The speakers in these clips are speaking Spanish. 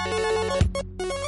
ピッ!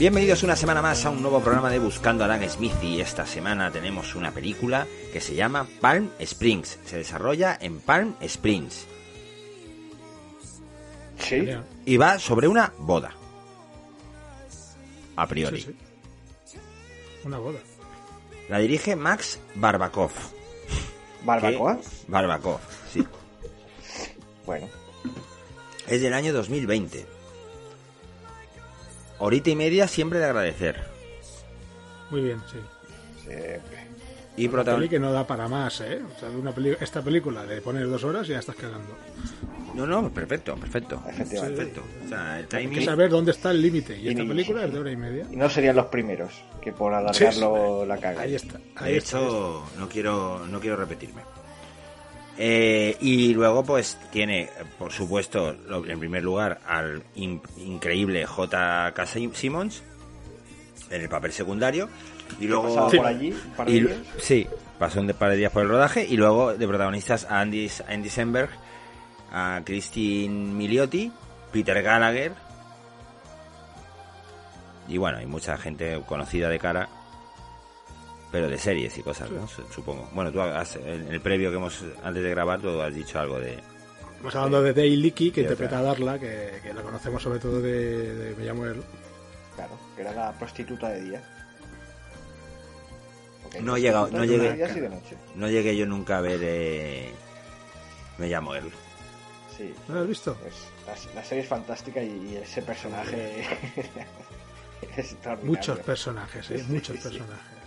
Bienvenidos una semana más a un nuevo programa de Buscando a Dan Smith y esta semana tenemos una película que se llama Palm Springs. Se desarrolla en Palm Springs. Sí. Y va sobre una boda. A priori. Sí, sí. Una boda. La dirige Max Barbakov. ¿Barbacoa? Barbakov, sí. Bueno, Es del año 2020. Horita y media siempre de agradecer. Muy bien, sí. siempre. Y Una peli que no da para más, ¿eh? O sea, una peli- esta película le pones dos horas y ya estás cagando. No, no, perfecto, perfecto. Efectivamente. Perfecto. O sea, el Hay que timing... saber dónde está el límite. Y esta película es de hora y media. Y no serían los primeros que por alargarlo la cagan. Ahí está. De Ahí está. hecho, no quiero, no quiero repetirme. Eh, y luego, pues, tiene, por supuesto, en primer lugar, al in- increíble J.K. Simmons en el papel secundario. Y luego. Por allí y- sí, pasó un par de días por el rodaje. Y luego de protagonistas a Andy, Andy Samberg, a Christine Miliotti, Peter Gallagher. Y bueno, hay mucha gente conocida de cara, pero de series y cosas, ¿no? Su- Supongo. Bueno, tú has, en el previo que hemos, antes de grabar, tú has dicho algo de... Estamos hablando de Dale Leakey, que interpreta otra. a Darla, que, que la conocemos sobre todo de, de Me llamo él. Claro, que era la prostituta de día. Hay No he llegado- no llegué. de. No llegué yo nunca a ver... eh, Me llamo él. Sí. ¿No lo has visto? Pues la, la serie es fantástica y, y ese personaje es extraordinario. Muchos personajes, ¿eh? Sí, Muchos sí. personajes.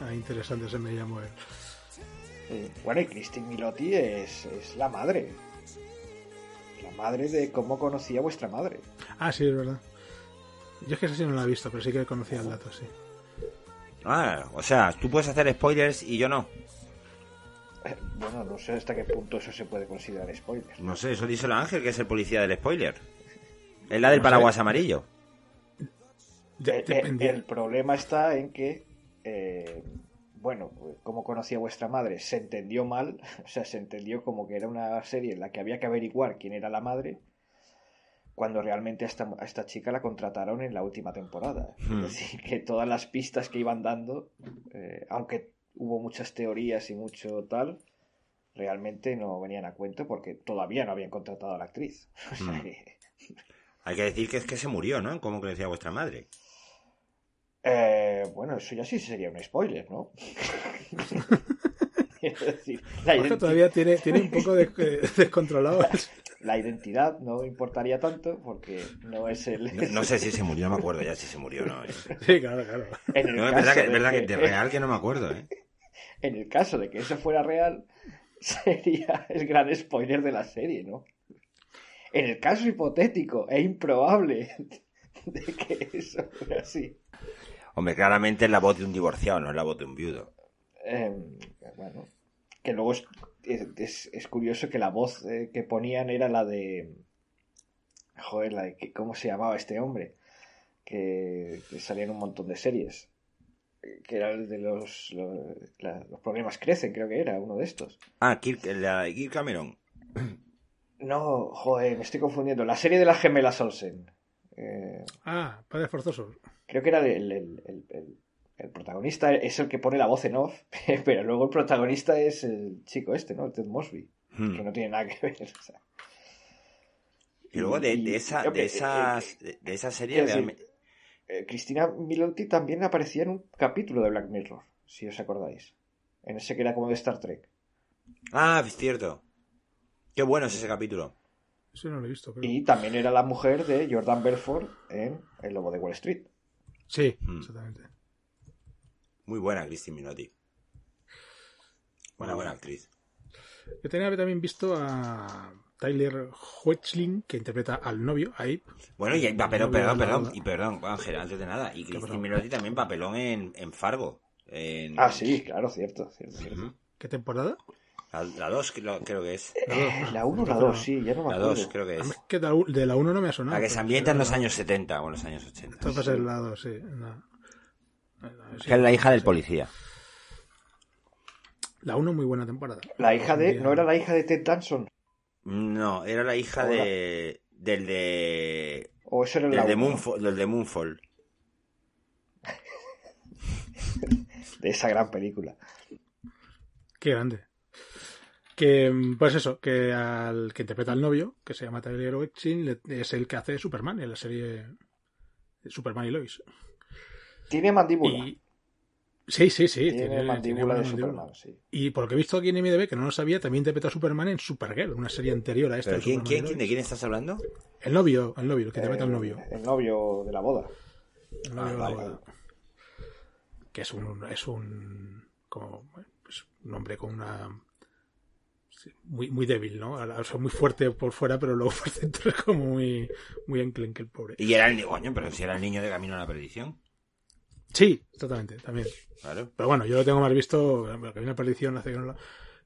Ah, interesante ese Me llamo él. Sí. Bueno, y Christine Milotti es, es la madre. La madre de cómo conocía vuestra madre. Ah, sí, es verdad. Yo es que esa sí no la he visto, pero sí que conocía el dato, sí. Ah, o sea, tú puedes hacer spoilers y yo no. Eh, Bueno, no sé hasta qué punto eso se puede considerar spoiler. No sé, eso díselo a Ángel, que es el policía del spoiler. Es la del No sé. paraguas amarillo. Eh, eh, el problema está en que, eh, bueno, como conocía vuestra madre, se entendió mal, o sea, se entendió como que era una serie en la que había que averiguar quién era la madre, cuando realmente a esta, a esta chica la contrataron en la última temporada. Hmm. Es decir, que todas las pistas que iban dando, eh, aunque hubo muchas teorías y mucho tal, realmente no venían a cuento porque todavía no habían contratado a la actriz. Hmm. Hay que decir que es que se murió, ¿no? ¿Cómo que decía vuestra madre? Eh, bueno, eso ya sí sería un spoiler, ¿no? es decir, la, Jorge identi- todavía tiene, tiene un poco de, de- descontrolado. la identidad no importaría tanto porque no es el... No, no sé si se murió, no me acuerdo ya si se murió o no. ¿eh? Sí, claro, claro. No, es caso verdad que, es de verdad que que- de real que no me acuerdo, ¿eh? en el caso de que eso fuera real, sería el gran spoiler de la serie, ¿no? En el caso hipotético e improbable de que eso fuera así. Hombre, claramente es la voz de un divorciado, no es la voz de un viudo. Eh, bueno, que luego es, es- es curioso que la voz eh, que ponían era la de. Joder, la de. ¿Cómo se llamaba este hombre? Que, que salía en un montón de series. Eh, Que era el de los. Los problemas crecen, creo que era uno de estos. Ah, Kirk, la de Kirk Cameron. No, joder, me estoy confundiendo. La serie de las gemelas Olsen. Eh, Ah, padre forzoso. creo que era el, el- el- el- el protagonista es el que pone la voz en off, pero luego el protagonista es el chico este, ¿no? El Ted Mosby. Hmm. que no tiene nada que ver. o sea. Y luego de, de esa, de que- esas, de, esa serie decir, eh, Cristina Milotti también aparecía en un capítulo de Black Mirror, si os acordáis. En ese que era como de Star Trek. Ah, es cierto. Qué bueno es ese capítulo. Ese no lo he visto, creo. Y también era la mujer de Jordan Belfort en El Lobo de Wall Street. Sí, Mm. exactamente. Muy buena Christine Minotti. Buena, buena actriz. Yo tenía también visto a Tyler Hoechlin, que interpreta al novio, a Abe. Bueno, y pero, perdón, perdón, y perdón, Ángel, antes de nada. Y Christine? Minotti también papelón en, en Fargo. En, Ah, sí, claro, cierto. cierto, cierto. ¿Qué temporada? La 2 creo, que es. Eh, La 1 o la 2, sí, ya no me La acuerdo. 2 creo que es. es que de la- de la 1 no me ha sonado. La que se ambienta en los la- años 70 o en los años 80. Esto va a ser el lado, sí. no. Que es la hija del policía. La 1 muy buena temporada. La hija de. ¿No era la hija de Ted Danson? No, era la hija Hola. de. del de. ¿O eso era del la de? Moonfall, del de Moonfall. De esa gran película. Qué grande. Que, pues eso, que al que interpreta al novio, que se llama Tyler Hoechlin, le- es el que hace Superman en la serie Superman y Lois. Tiene mandíbula. Y... Sí, sí, sí. tiene, tiene- mandíbula tiene de Superman, sí. Y por lo que he visto aquí en IMDb, que no lo sabía, también interpreta a Superman en Supergirl, una serie anterior a esta. ¿Pero de quién, quién, de quién estás hablando? El novio, el novio, el que interpreta al novio. El novio de la boda. El novio Ah, de la vale. boda. Que es un, es un, como, pues, un hombre con una, muy, muy débil, ¿no? O sea, muy fuerte por fuera, pero luego por dentro es como muy, muy enclenque el pobre. Y era el niño, pero si era el niño de Camino a la Perdición. Sí, totalmente, también. Claro. Pero bueno, yo lo tengo más visto, bueno, que vi una perdición hace que no la,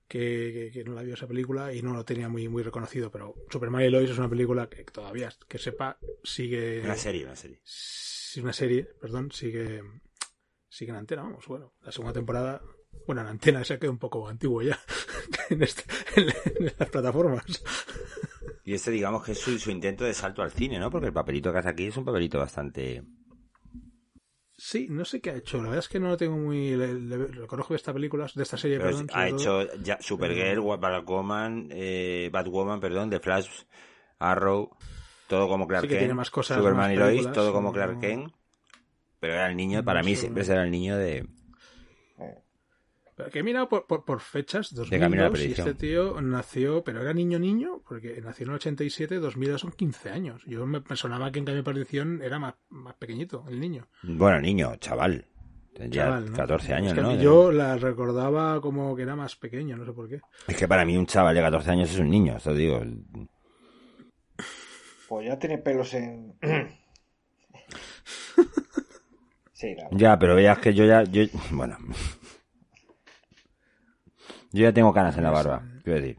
que, que- que no la vio esa película y no lo tenía muy, muy reconocido, pero Superman y Lois es una película que todavía, que sepa, sigue... Una serie, una serie. Sí, una serie, perdón, sigue, sigue en antena, vamos, bueno, la segunda temporada, bueno, en antena se ha quedado un poco antiguo ya en, este- en- en las plataformas. Y este, digamos que es su, su intento de salto al cine, ¿no? Porque el papelito que hace aquí es un papelito bastante. Sí, no sé qué ha hecho, la verdad es que no lo tengo muy, le, le- reconozco de esta película, de esta serie, Pero perdón, ha todo. hecho ya Supergirl, Batwoman, eh, Batwoman, perdón, The Flash, Arrow, todo como Clark Sí que Kent. tiene más cosas, Superman más y Lois, todo como Clark no- Kent. Pero era el niño, para mí siempre será el niño de. Pero que he mirado por, por, por fechas, De Camino a la 2002, y Perdición. este tío nació, pero era niño niño, porque nació en el 87, 2002 son 15 años. Yo me, me sonaba que en Camino a la Perdición era más, más pequeñito, el niño. Bueno, niño, chaval. Tendría Chaval, ¿no? 14 años, Es que ¿no? Yo la recordaba como que era más pequeño, no sé por qué. Es que para mí un chaval de 14 años es un niño, esto digo. Pues ya tiene pelos en. sí, nada. Ya, pero veas que yo ya. Yo, bueno. Yo ya tengo canas en la barba, quiero decir.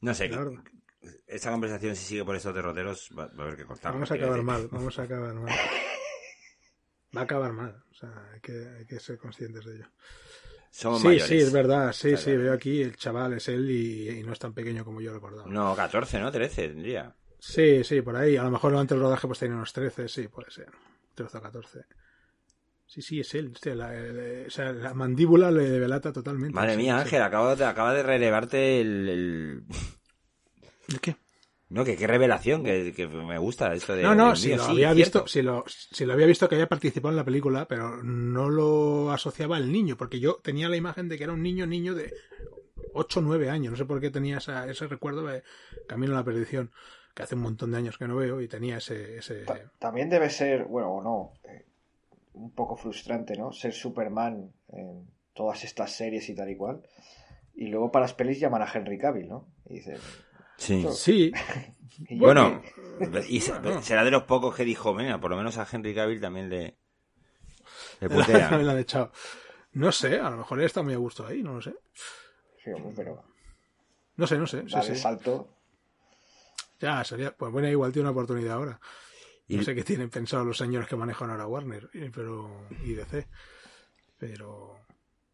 No sé, Claro. esta conversación si sigue por estos derroteros va, va a haber que cortarla. Vamos a acabar mal, vamos a acabar mal. Va a acabar mal, o sea, hay que, hay que ser conscientes de ello. Somos Sí, mayores. sí, es verdad, sí, sí, veo aquí, el chaval es él y, y no es tan pequeño como yo recordaba. No, 14, ¿no? 13 tendría. Sí, sí, por ahí. A lo mejor antes del rodaje pues tenía unos 13, sí, puede ser. 13 o 14. Sí, sí, es él. Hostia, la, el- o sea, la mandíbula le delata totalmente. Madre Sí, mía, sí. Ángel, acaba de, acaba de relevarte el, el- ¿El qué? No, que qué revelación, que, que me gusta esto de... No, no, si mío, lo sí, había visto, si lo, si lo había visto que había participado en la película, pero no lo asociaba al niño, porque yo tenía la imagen de que era un niño, niño de 8 o 9 años. No sé por qué tenía esa- ese recuerdo de Camino a la Perdición, que hace un montón de años que no veo, y tenía ese... ese... Ta- También debe ser, bueno, o no, eh, un poco frustrante, ¿no? Ser Superman en todas estas series y tal y cual. Y luego para las pelis llaman a Henry Cavill, ¿no? Y dicen. Sí. Sí, Bueno, y será de los pocos que dijo, venga, por lo menos a Henry Cavill también le, le también putean. la han echado. No sé, a lo mejor él está muy a gusto ahí, no lo sé. Sí, hombre, pero No sé, no sé. sí, sí. el salto. Ya, sería. Pues bueno, igual tiene una oportunidad ahora. No Y- sé qué tienen pensado los señores que manejan ahora Warner eh, pero y DC. Pero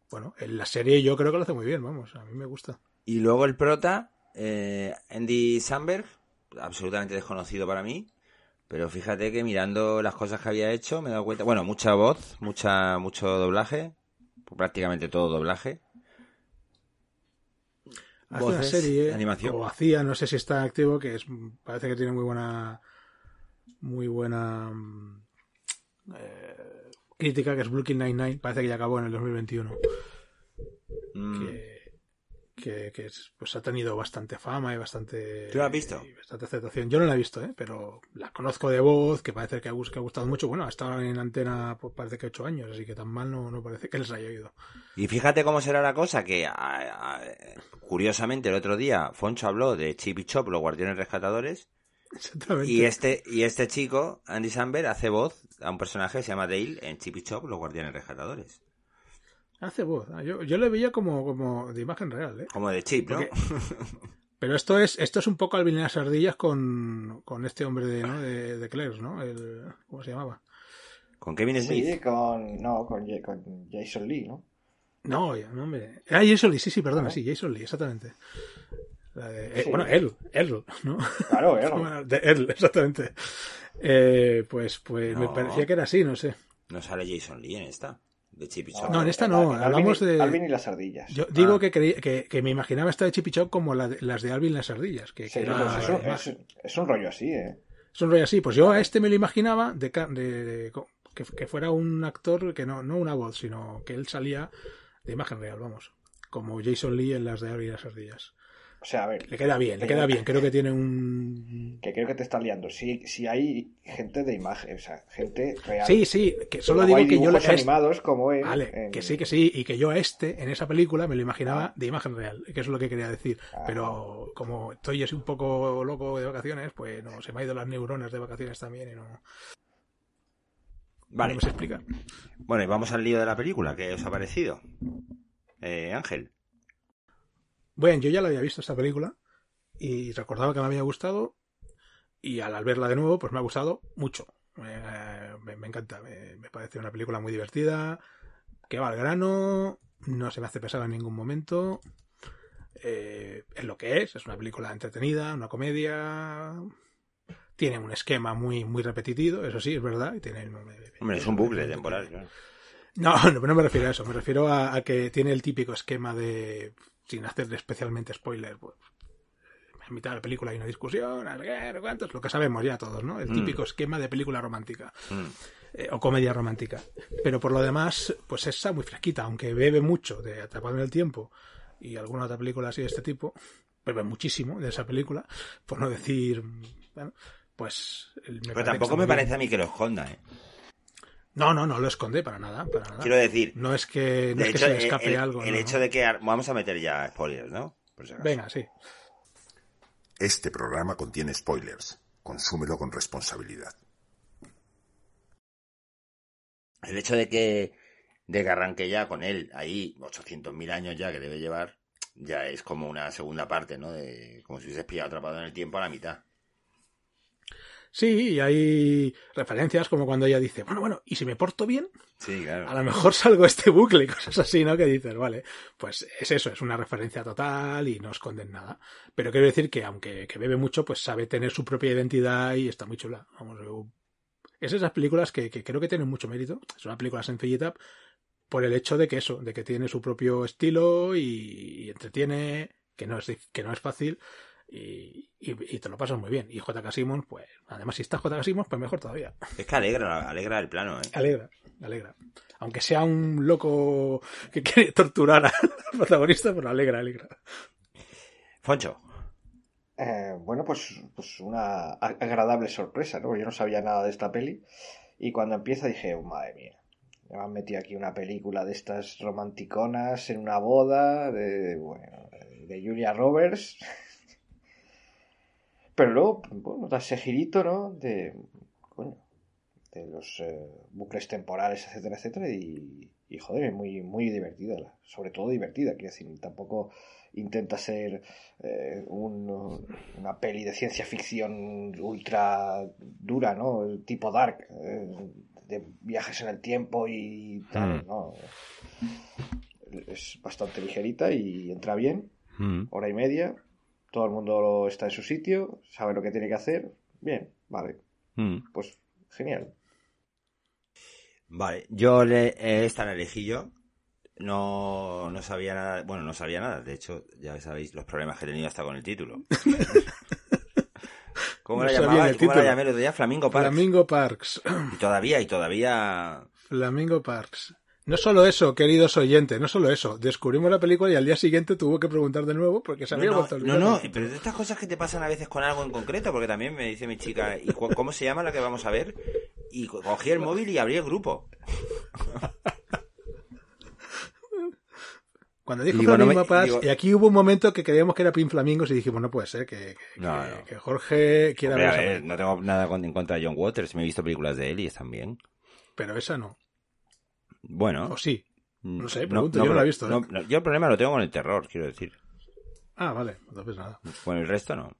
bueno, en la serie yo creo que lo hace muy bien, vamos, a mí me gusta. Y luego el prota, eh, Andy Samberg, absolutamente desconocido para mí, pero fíjate que mirando las cosas que había hecho me he dado cuenta, bueno, mucha voz, mucha mucho doblaje, prácticamente todo doblaje. Hace una Voces, serie animación. o hacía, no sé si está activo, que es parece que tiene muy buena muy buena mm, eh, crítica, que es Brooklyn Nine-Nine, parece que ya acabó en el 2021. Mm, que, que, que es- pues ha tenido bastante fama y bastante, ¿Tú has visto? y bastante aceptación. Yo no la he visto, ¿eh? pero la conozco de voz, que parece que ha, gus- que ha gustado mucho. Bueno, ha estado en antena pues, parece que ocho años, así que tan mal no, no parece que les haya ido. Y fíjate cómo será la cosa, que a- a- curiosamente el otro día Foncho habló de Chip y Chop, los guardianes rescatadores, Exactamente. y este, y este chico, Andy Samberg, hace voz a un personaje que se llama Dale en Chip y Chop, los guardianes rescatadores. Hace voz. Ah, Yo, yo le veía como, como de imagen real, ¿eh? Como de Chip, ¿no? Porque- Pero esto es, esto es un poco Alvin las ardillas con, con este hombre de, ¿no? de, de Clerks, ¿no? El, ¿Cómo se llamaba? Con Kevin Smith. Sí, con, no, con, con Jason Lee, ¿no? No, no, hombre. Ah, Jason Lee, sí, sí, perdona, Ah. sí, Jason Lee, exactamente. Eh, Sí. Bueno, él, él, ¿no? Claro, ¿eh? Bueno, de él, exactamente. Eh, pues pues me No. parecía que era así, no sé. No sale Jason Lee en esta, de Chip y Chop. No, en esta no, Alvin y- hablamos de- Alvin y las ardillas. Yo digo Ah. que, creí- que, que me imaginaba esta de Chip y Chop como la de- las de Alvin y las ardillas. Que, Sí, que era- es, un, es- es un rollo así, ¿eh? Es un rollo así. Pues yo a este me lo imaginaba de, ca- de- de- que, que fuera un actor que no, no una voz, sino que él salía de imagen real, vamos. Como Jason Lee en las de Alvin y las ardillas. O sea, a ver, Le queda bien, le queda bien. Creo que tiene un... que creo que te está liando. Si, si hay gente de imagen, o sea, gente real. Sí, sí, que solo digo hay que yo lo dibujos animados como él. Vale, en- que sí, que sí, y que yo a este, en esa película, me lo imaginaba Ah. de imagen real, que es lo que quería decir. Ah. Pero como estoy así un poco loco de vacaciones, pues no, se me ha ido las neuronas de vacaciones también y no, Vale. no me explicar. Bueno, y vamos al lío de la película. ¿Qué os ha parecido? Eh, Ángel. Bueno, yo ya la había visto esta película y recordaba que me había gustado y al, verla de nuevo, pues me ha gustado mucho. Eh, me, me encanta, me, me parece una película muy divertida, que va al grano, no se me hace pesar en ningún momento. Eh, es lo que es, es una película entretenida, una comedia. Tiene un esquema muy, muy repetitivo, eso sí, es verdad. y tiene, Hombre, es un bucle temporal, claro. no, no, no me refiero a eso, me refiero a, a que tiene el típico esquema de, sin hacerle especialmente spoiler, pues en mitad de la película hay una discusión, cuántos, lo que sabemos ya todos, ¿no? El Mm. típico esquema de película romántica Mm. eh, o comedia romántica. Pero por lo demás, pues esa muy fresquita, aunque bebe mucho de Atrapado en el Tiempo y alguna otra película así de este tipo, bebe muchísimo de esa película, por no decir, bueno, pues... el- me Pero tampoco me bien. parece a mí que lo esconda, ¿eh? No, no, no lo esconde para nada, para nada. Quiero decir, No es que, no es que se le escape el, algo. el no, hecho de que... Vamos a meter ya spoilers, ¿no? Por si acaso. Venga, sí. Este programa contiene spoilers. Consúmelo con responsabilidad. El hecho de que, de que arranque ya con él ahí 800.000 años ya que debe llevar, ya es como una segunda parte, ¿no? De, como si hubiese pillado atrapado en el tiempo a la mitad. Sí, y hay referencias como cuando ella dice, bueno, bueno, ¿y si me porto bien? Sí, claro. A lo mejor salgo este bucle y cosas así, ¿no? Que dices, vale, pues es eso, es una referencia total y no esconden nada. Pero quiero decir que aunque que bebe mucho, pues sabe tener su propia identidad y está muy chula. Vamos, es esas películas que, que creo que tienen mucho mérito. Es una película sencillita por el hecho de que eso, de que tiene su propio estilo y, y entretiene, que no es, que no es fácil y, y- y te lo pasas muy bien. Y JK Simmons, pues, además si está JK Simmons, pues mejor todavía. Es que alegra, alegra el plano, ¿eh? Alegra, alegra. Aunque sea un loco que quiere torturar al protagonista, pero alegra, alegra. Foncho. Eh, bueno, pues, pues una agradable sorpresa, ¿no? Yo no sabía nada de esta peli. Y cuando empieza dije, "Oh, madre mía, me han metido aquí una película de estas romanticonas en una boda de, bueno, de Julia Roberts. Pero luego, bueno, da ese girito, ¿no? De, coño, de los eh, bucles temporales, etcétera, etcétera. Y, y joder, es muy, muy divertida, la- sobre todo divertida, quiero decir, tampoco intenta ser eh, un- una peli de ciencia ficción ultra dura, ¿no? El tipo dark, eh, de viajes en el tiempo y tal, Mm. ¿no? Es bastante ligerita y entra bien, Mm. hora y media, todo el mundo está en su sitio, sabe lo que tiene que hacer, bien, vale, Mm. pues genial. Vale, yo le, eh, esta la elegí yo. No, no sabía nada, bueno, no sabía nada. De hecho, ya sabéis los problemas que he tenido hasta con el título. ¿Cómo No la llamaba? el ¿Cómo la llamé el otro día? Flamingo Park. Flamingo Parks. Y todavía, y todavía. Flamingo Parks. No solo eso, queridos oyentes, no solo eso. Descubrimos la película y al día siguiente tuvo que preguntar de nuevo porque se había no, vuelto no, olvidar. no, pero de estas cosas que te pasan a veces con algo en concreto, porque también me dice mi chica, ¿y cu- cómo se llama la que vamos a ver? Y co- cogí el móvil y abrí el grupo. Cuando dijo Y digo, no me- Flamingos Paz, digo- y aquí hubo un momento que creíamos que era Pin Flamingos y dijimos, no puede ser que, que, No, que- no. que Jorge quiera Hombre, ver a ver, no tengo nada en contra de John Waters, me he visto películas de él y están bien. Pero esa no. Bueno. O sí. mm, no sé, pregunto, yo no la he visto, ¿eh? no, yo el problema lo tengo con el terror, quiero decir. Ah, vale. Entonces nada. Con el resto no.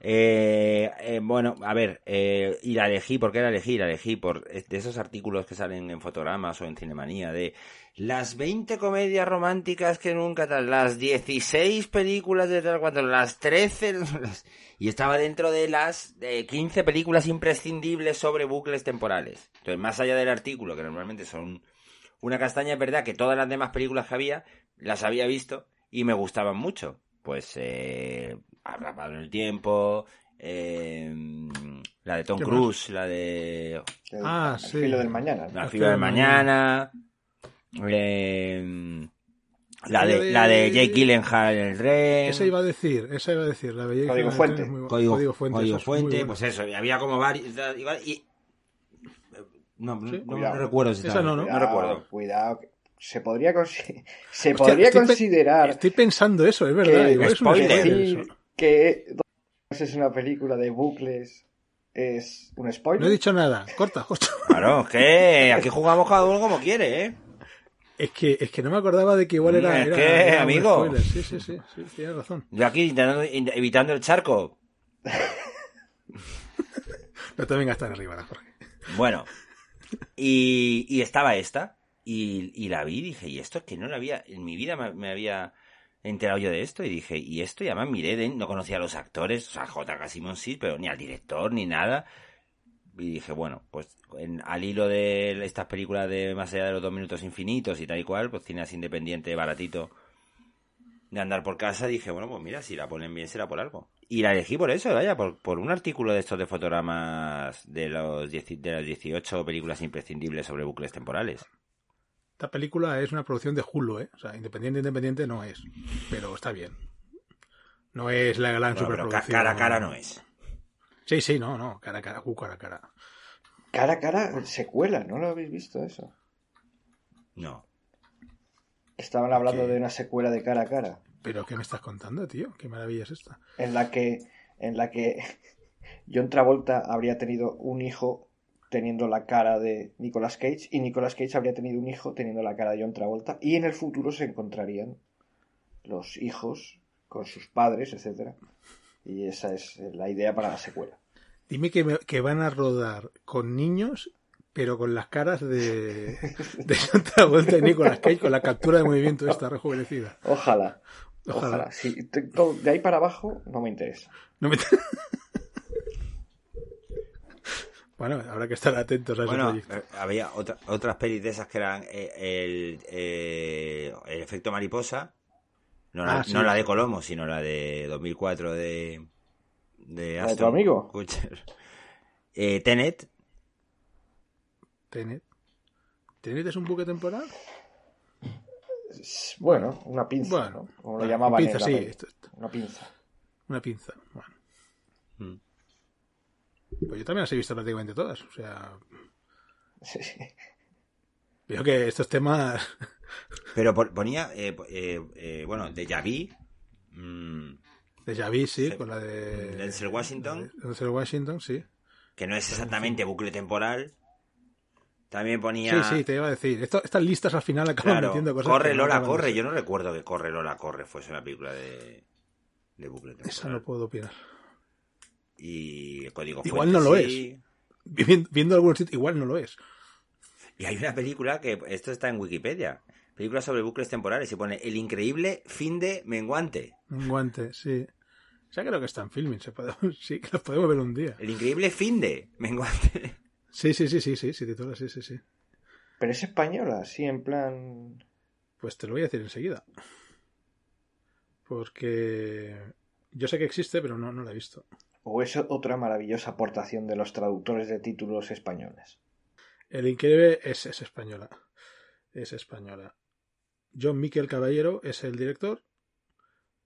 Eh, eh, bueno, a ver, eh, y la elegí, ¿por qué la elegí? La elegí por eh, de esos artículos que salen en fotogramas o en Cinemanía de las 20 comedias románticas que nunca tal, las 16 películas de tal cuando, las 13 las- y estaba dentro de las eh, 15 películas imprescindibles sobre bucles temporales. Entonces, más allá del artículo, que normalmente son una castaña, es verdad que todas las demás películas que había las había visto y me gustaban mucho. Pues eh, Atrapado en el tiempo, eh, la de Tom. Cruise, la de El, Ah, el sí. filo del mañana. La Al fila del filo del mañana, eh, la de de- la de Jake Gyllenhaal en el tren, Esa iba a decir, esa iba a decir. La belleza Código del tren Fuente. es muy Código, Código Fuente. Código es Fuente, buena. pues eso, y había como varios y no, no, Sí. no Cuidado. recuerdo si Esa no, ¿no? no recuerdo. Cuidado. que Se podría, se Hostia, podría estoy pe- considerar Estoy pensando eso, es verdad. que- igual es un spoiler. spoiler decir eso. Que es una película de bucles es un spoiler. No he dicho nada. Corta, corta. Claro, es que aquí jugamos cada uno como quiere, ¿eh? Es que, es que no me acordaba de que igual era. Es era- que, era amigo. spoiler. Sí, sí, sí, sí, tienes razón. Yo aquí intentando, in- evitando el charco. No te vengas tan arriba, Jorge. Bueno, y, y estaba esta, y, y la vi y dije, y esto es que no la había, en mi vida me, me había enterado yo de esto, y dije, y esto, y además miré, de- no conocía a los actores, o sea, J.K. Simon sí, pero ni al director, ni nada. Y dije, bueno, pues en- al hilo de estas películas de más allá de los dos minutos infinitos y tal y cual, pues cine así independiente, baratito, de andar por casa, dije, bueno, pues mira, si la ponen bien será por algo. Y la elegí por eso, vaya, por, por un artículo de estos de fotogramas de, los de las 18 películas imprescindibles sobre bucles temporales. Esta película es una producción de Hulu, ¿eh? O sea, independiente, independiente no es. Pero está bien. No es la gran Bueno, pero ca- superproducción. cara a cara no es. Sí, sí, no, no. Cara a cara, uh, cara a cara. Cara a cara, secuela, ¿no lo habéis visto eso? No. Estaban hablando ¿Qué? de una secuela de cara a cara, Pero ¿qué me estás contando, tío? ¿Qué maravilla es esta? en la que, en la que John Travolta habría tenido un hijo teniendo la cara de Nicolas Cage y Nicolas Cage habría tenido un hijo teniendo la cara de John Travolta y en el futuro se encontrarían los hijos con sus padres, etcétera. Y esa es la idea para la secuela. Dime que, me- que van a rodar con niños, pero con las caras de, de John Travolta y Nicolas Cage, con la captura de movimiento esta rejuvenecida. Ojalá. Ojalá. Ojalá. Si, de ahí para abajo no me interesa. No me- bueno, habrá que estar atentos a ese Bueno, proyecto. eh, había otra- otras pelis de esas que eran eh, el, eh, el efecto mariposa. No, la, Ah, sí, no la de. Colomo, sino la de 2004 de, de ¿La de Aston tu amigo? Kutcher. Eh, Tenet, Tenet. ¿Tenet es un buque temporal? Bueno, una pinza, Bueno, ¿no? Como lo llamaban pinza, en la sí, peli. esto- esto. Una pinza. Una pinza. Bueno, Mm. Pues yo también las he visto prácticamente todas. O sea, Sí, sí. veo que estos temas. pero por- ponía, eh, eh, eh, bueno, de Javi, mm, De Javi, sí, con la de. Denzel Washington. de Denzel Washington, sí. que no es exactamente bucle temporal. También ponía... Sí, sí, te iba a decir. Esto- estas listas al final acaban Claro, metiendo cosas. corre no Lola, de corre. Yo no recuerdo que Corre Lola, corre fuese una película de, de bucle temporal. Esa no puedo opinar. Y el código Igual Fuente, no lo sí. Viendo, viendo algunos sitios, igual no lo es. Y hay una película que, esto está en Wikipedia, película sobre bucles temporales, y pone El increíble fin de menguante. Un guante, sí. O sea, creo que está en filming. Se puede, sí, que lo podemos ver un día. El increíble fin de menguante. Sí, sí, sí, sí, sí, sí, titula, sí, sí, sí. Pero es española, sí, en plan. Pues te lo voy a decir enseguida. Porque yo sé que existe, pero no, no la he visto. O es otra maravillosa aportación de los traductores de títulos españoles. El Increíble es, es española. es española. John Miquel Caballero es el director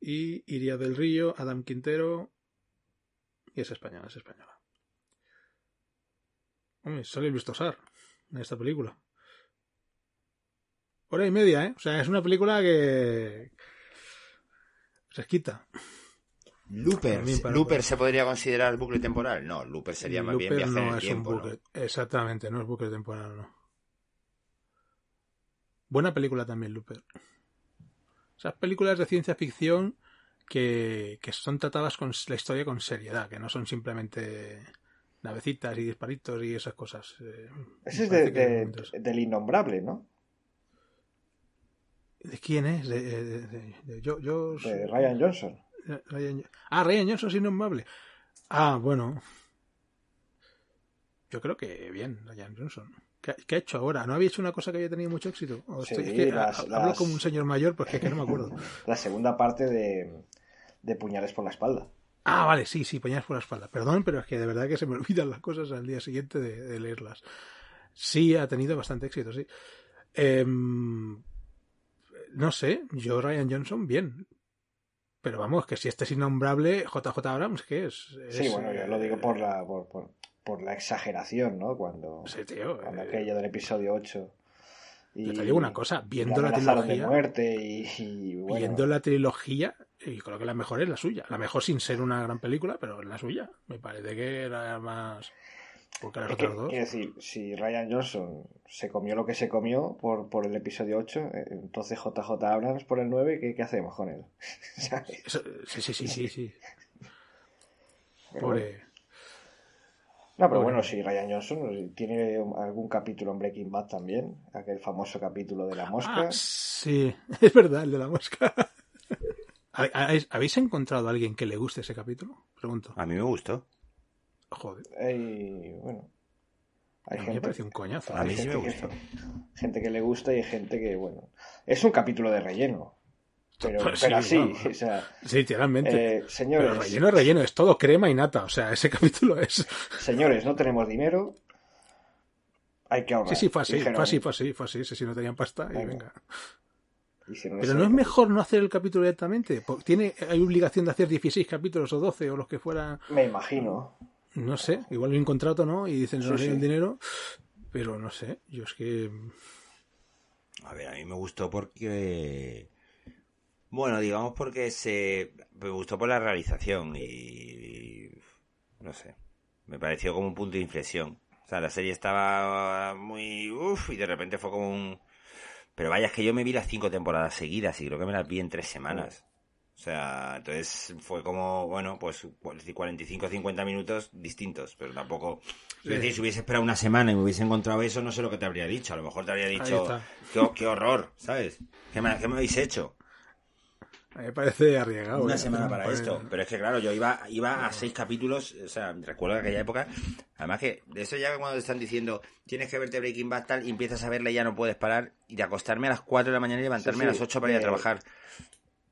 y Iria del Río, Adam Quintero y es española, es española. Hombre, sale Luis Tosar en esta película. Hora y media, ¿eh? O sea, es una película que se quita. Looper. ¿Looper se podría considerar bucle temporal? No, Looper sería más bien Looper viaje en no el es tiempo. un ¿no? bucle. Exactamente, no es bucle temporal, no. Buena película también, Looper. Esas películas de ciencia ficción que, que son tratadas con la historia con seriedad, que no son simplemente navecitas y disparitos y esas cosas. Eh, Ese es de, del innombrable, ¿no? ¿De quién es? De, de- de- de- yo, yo De Ryan Johnson. Ryan- ah, Ryan Johnson es innombrable. Ah, bueno. Yo creo que bien, Ryan Johnson. ¿Qué, qué ha hecho ahora? ¿No había hecho una cosa que había tenido mucho éxito? O Sí, estoy- es que las- ha- hablo las- como un señor mayor porque es que no me acuerdo. La segunda parte de, de Puñales por la espalda. Ah, vale, sí, sí, puñales por la espalda. Perdón, pero es que de verdad que se me olvidan las cosas al día siguiente de, de leerlas. Sí, ha tenido bastante éxito, sí. Em, no sé, yo Ryan Johnson, bien. Pero vamos, que si este es innombrable, JJ Abrams, ¿qué es? Sí, Es, bueno, yo lo digo por la, por, por, por la exageración, ¿no? Cuando, Sí, tío. cuando eh, aquello del episodio 8. Y, Yo te digo una cosa, viendo la trilogía, de muerte y, y, bueno, viendo la trilogía, y creo que la mejor es la suya. La mejor sin ser una gran película, pero es la suya. Me parece que era más... Porque las que, otras dos... quiero decir, si Ryan Johnson se comió lo que se comió por, por el episodio 8, eh, entonces JJ Abrams por el 9, ¿qué, qué hacemos con él? Sí, sí, sí, sí, sí. Bueno. Pobre... No, pero bueno, si Ryan Johnson tiene algún capítulo en Breaking Bad también, aquel famoso capítulo de la mosca. Ah, sí, es verdad, el de la mosca. ¿Habéis habéis encontrado a alguien que le guste ese capítulo? Pregunto. A mí me gustó. Joder, Hay, bueno, hay a mí me gente, parece un coñazo. A mí sí me gente gustó. que, gente que le gusta y hay gente que, bueno, es un capítulo de relleno. Pero, Pues pero sí, así, no. o sea, Sí, literalmente. eh, señores, Pero relleno, relleno, es todo crema y nata. O sea, ese capítulo es... señores, no tenemos dinero, hay que ahorrar. Sí, sí, fue así, fue así, fue así, fue así. Si no tenían pasta, y Venga. venga. hicieron Pero ese no es mejor no hacer el capítulo directamente. Porque Tiene, hay obligación de hacer 16 capítulos o 12 o los que fueran. Me imagino. No sé, igual hay un contrato, ¿no? Y dicen, Sí, no sí. el dinero. Pero no sé, yo es que. A ver, a mí me gustó porque... Bueno, digamos porque se... Me gustó por la realización y... No sé. Me pareció como un punto de inflexión. O sea, la serie estaba muy... Uf, y de repente fue como un... Pero vaya, es que yo me vi las cinco temporadas seguidas y creo que me las vi en tres semanas. O sea, entonces fue como, bueno, pues 45 o 50 minutos distintos, pero tampoco... Es decir, si hubiese esperado una semana y me hubiese encontrado eso, no sé lo que te habría dicho. A lo mejor te habría dicho, qué, qué horror, ¿sabes? ¿Qué me, qué me habéis hecho? A mí me parece arriesgado. Una ¿eh? semana para esto. Pero es que, claro, yo iba, iba a seis capítulos, o sea, recuerdo aquella época. Además que, de eso ya cuando te están diciendo, tienes que verte Breaking Bad tal, y empiezas a verla y ya no puedes parar, y de acostarme a las 4 de la mañana y levantarme Sí, a las 8 para ir a de- trabajar.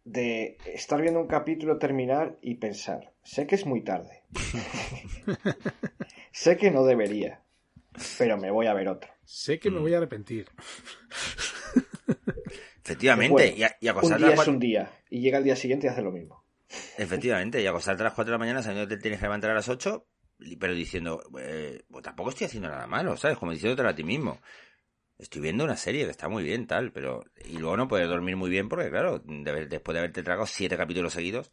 De estar viendo un capítulo terminar y pensar, sé que es muy tarde. sé que no debería, pero me voy a ver otro. Sé que me voy a arrepentir. Efectivamente, Bueno, y, a- y Un día las es un día y llega el día siguiente y hace lo mismo. Efectivamente, y acostarte a las 4 de la mañana sabiendo que te tienes que levantar a las 8, pero diciendo, eh, pues tampoco estoy haciendo nada malo, ¿sabes? Como diciéndotelo a ti mismo. Estoy viendo una serie que está muy bien, tal, pero... Y luego no puedes dormir muy bien porque, claro, de haber- después de haberte tragado siete capítulos seguidos...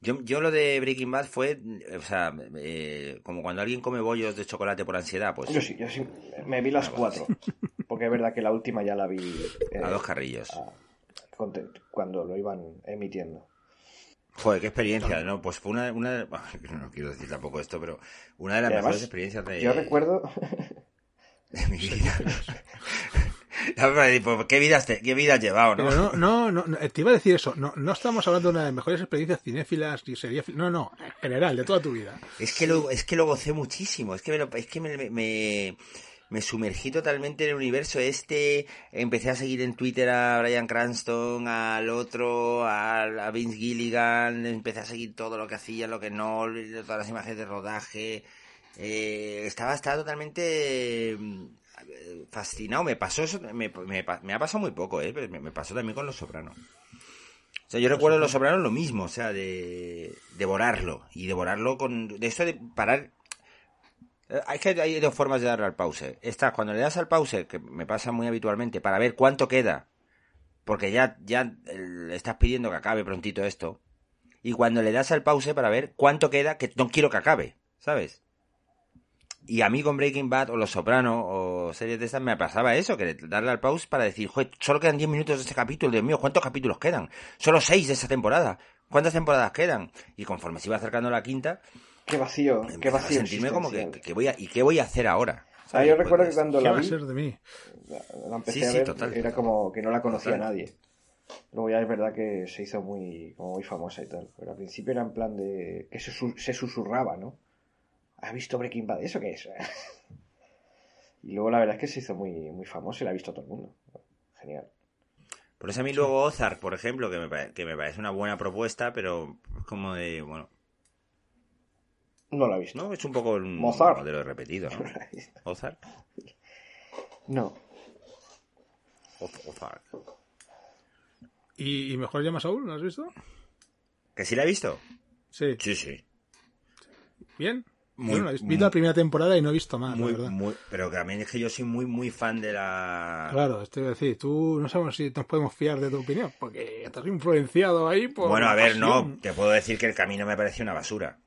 Yo, yo lo de Breaking Bad fue, o sea, eh, como cuando alguien come bollos de chocolate por ansiedad, pues Yo sí, yo sí, me vi las cuatro. Porque es verdad que la última ya la vi eh, a dos carrillos. a- cuando lo iban emitiendo. Joder, qué experiencia, ¿no? Pues fue una, una no quiero decir tampoco esto, pero una de las además, mejores experiencias de, Yo recuerdo, de mi vida. ¿Qué vida, has qué vida has llevado, no? Pero no, no, no, no, te iba a decir eso. No, no estamos hablando de una de las mejores experiencias cinéfilas ni seriéfilas. No, no, en general, de toda tu vida. Es que lo, es que lo gocé muchísimo, es que me, lo- es que me, me, me sumergí totalmente en el universo este, empecé a seguir en Twitter a Brian Cranston, al otro, a, a Vince Gilligan, empecé a seguir todo lo que hacía, lo que no, todas las imágenes de rodaje, eh, estaba, estaba totalmente mm, fascinado. Me pasó eso, me, me, me ha pasado muy poco, ¿eh? Pero me, me pasó también con Los Sopranos. O sea, yo recuerdo Los Sopranos lo mismo, o sea, de devorarlo. Y devorarlo con... De esto de parar... Eh, Hay que hay dos formas de darle al pause. Esta, cuando le das al pause, que me pasa muy habitualmente, para ver cuánto queda, porque ya, ya le estás pidiendo que acabe prontito esto, y cuando le das al pause para ver cuánto queda, que no quiero que acabe, ¿sabes? Y a mí con Breaking Bad o Los Sopranos o series de estas me pasaba eso, que darle al pause para decir, joder, solo quedan 10 minutos de este capítulo, Dios mío, ¿cuántos capítulos quedan? Solo 6 de esta temporada. ¿Cuántas temporadas quedan? Y conforme se iba acercando la quinta, Qué vacío, qué empezaba a vacío. sentirme como que, que voy a, ¿y qué voy a hacer ahora? Ah, yo recuerdo que cuando ¿Qué la va a vi, ser de mí? la empecé Sí, a sí, ver, total. era como que no la conocía Total. nadie. Luego ya es verdad que se hizo muy, como muy famosa y tal. Pero al principio era en plan de que se, se susurraba, ¿no? ¿Has visto Breaking Bad? ¿Eso qué es? y luego la verdad es que se hizo muy, muy famosa y la ha visto todo el mundo. Genial. Por eso a mí luego Ozark, por ejemplo, que me, que me parece una buena propuesta, pero es como de, bueno, No la he visto. no, es un poco un Mozart. modelo repetido, ¿no? No. Ozark. No. Oz- Ozark. ¿Y, y mejor llamas aún? ¿Lo has visto? ¿Que sí la he visto? Sí. Sí, sí. ¿Bien? Muy- no he visto. Muy- la primera temporada y no he visto más, Muy, la verdad. muy, pero que también es que yo soy muy, muy fan de la... Claro, estoy a decir, tú no sabemos si nos podemos fiar de tu opinión, porque estás influenciado ahí por. Bueno, a ver, no, te puedo decir que el camino me pareció una basura.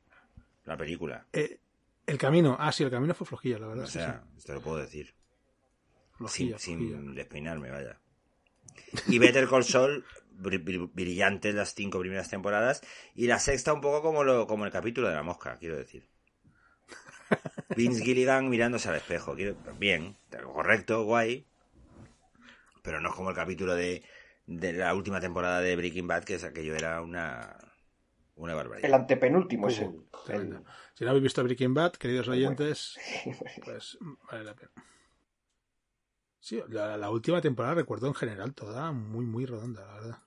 La película. Eh, el camino, ah, sí, el camino fue flojilla, la verdad. O sí, sea, te lo puedo decir. Flojilla, sin, flojilla. sin despeinarme, vaya. Y Better Call Saul, br- br- brillantes las cinco primeras temporadas, y la sexta un poco como, lo, como el capítulo de la mosca, quiero decir. Vince Gilligan mirándose al espejo, bien, correcto, guay, pero no es como el capítulo de, de la última temporada de Breaking Bad, que es aquello era una, una El barbaridad. antepenúltimo es el. Uh, tremendo. Si no habéis visto Breaking Bad, queridos oyentes, pues vale la pena. Sí, la, la última temporada recuerdo en general toda muy, muy redonda, la verdad.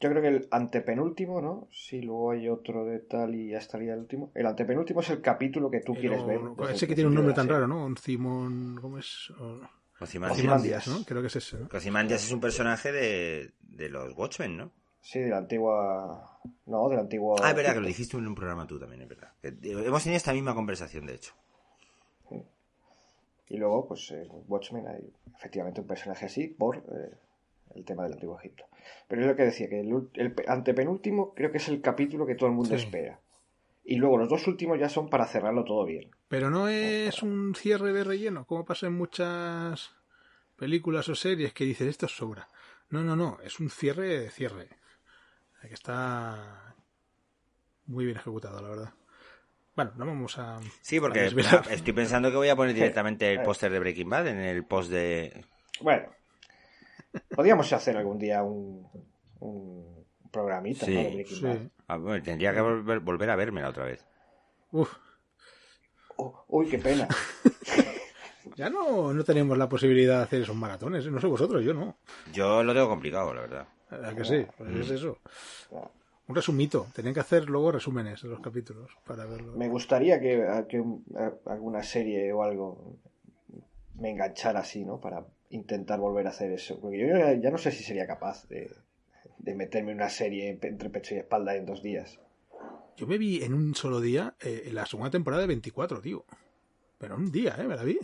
Yo creo que el antepenúltimo, ¿no? Si luego hay otro de tal y ya estaría el último. El antepenúltimo es el capítulo que tú Pero quieres ver. Ese que tiene un nombre tan raro, ¿no? Un Simón. ¿Cómo es? O- Ozymandias. ¿no? Creo que es ese, ¿no? Ozymandias es un personaje de, de los Watchmen, ¿no? Sí, de la antigua. No, de la antigua. Ah, es verdad que lo dijiste en un programa tú también, es verdad. Hemos tenido esta misma conversación, de hecho. Y luego, pues en Watchmen hay efectivamente un personaje así por eh, el tema del antiguo Egipto. Pero es lo que decía, que el, el pe- antepenúltimo creo que es el capítulo que todo el mundo Sí. espera. Y luego los dos últimos ya son para cerrarlo todo bien. Pero no es un cierre de relleno, como pasa en muchas películas o series que dices esto sobra. No, no, no, es un cierre de cierre. Que está muy bien ejecutado, la verdad. Bueno, no vamos a. Sí, porque a estoy pensando que voy a poner directamente el póster de Breaking Bad en el post de... Bueno, podríamos hacer algún día un, un programita Sí. Sí. Bad. Ah, bueno, tendría que volver, volver a vérmela otra vez. Uf, Oh, uy, qué pena. ya no, no tenemos la posibilidad de hacer esos maratones. ¿eh? No sé vosotros, yo no. Yo lo tengo complicado, la verdad. ¿A que sí? Pues Mm. es eso. Un resumito. Tenían que hacer luego resúmenes de los capítulos para verlo. Me gustaría que, que alguna serie o algo me enganchara así, ¿no? Para intentar volver a hacer eso. Porque yo ya, ya no sé si sería capaz de, de meterme en una serie entre pecho y espalda en dos días. Yo me vi en un solo día eh, la segunda temporada de 24, tío. Pero en un día, ¿eh? Me la vi.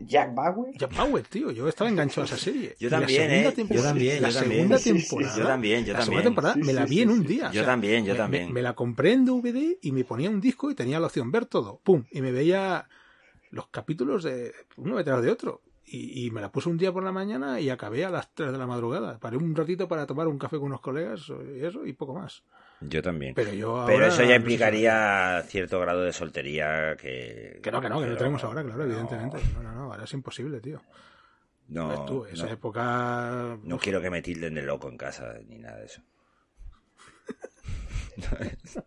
Jack Bauer. Jack Bauer, tío. Yo estaba enganchado a esa serie. Yo también, ¿eh? Yo también, La yo también. segunda temporada. Yo también, yo la también. segunda temporada me la vi en un día. o Yo sea, también, yo me- también. Me, me la compré en DVD y me ponía un disco y tenía la opción ver todo. ¡Pum! Y me veía los capítulos de uno detrás de otro. Y, y me la puse un día por la mañana y acabé a las 3 de la madrugada. Paré un ratito para tomar un café con unos colegas y eso y poco más. Yo también. Pero yo Pero eso no ya sé implicaría cierto grado de soltería que... Que no, que no, que no pero- tenemos ahora, claro, no, evidentemente. No, no, no, ahora es imposible, tío. No, Ves tú, esa no, época. no quiero que me tilden de loco en casa ni nada de eso.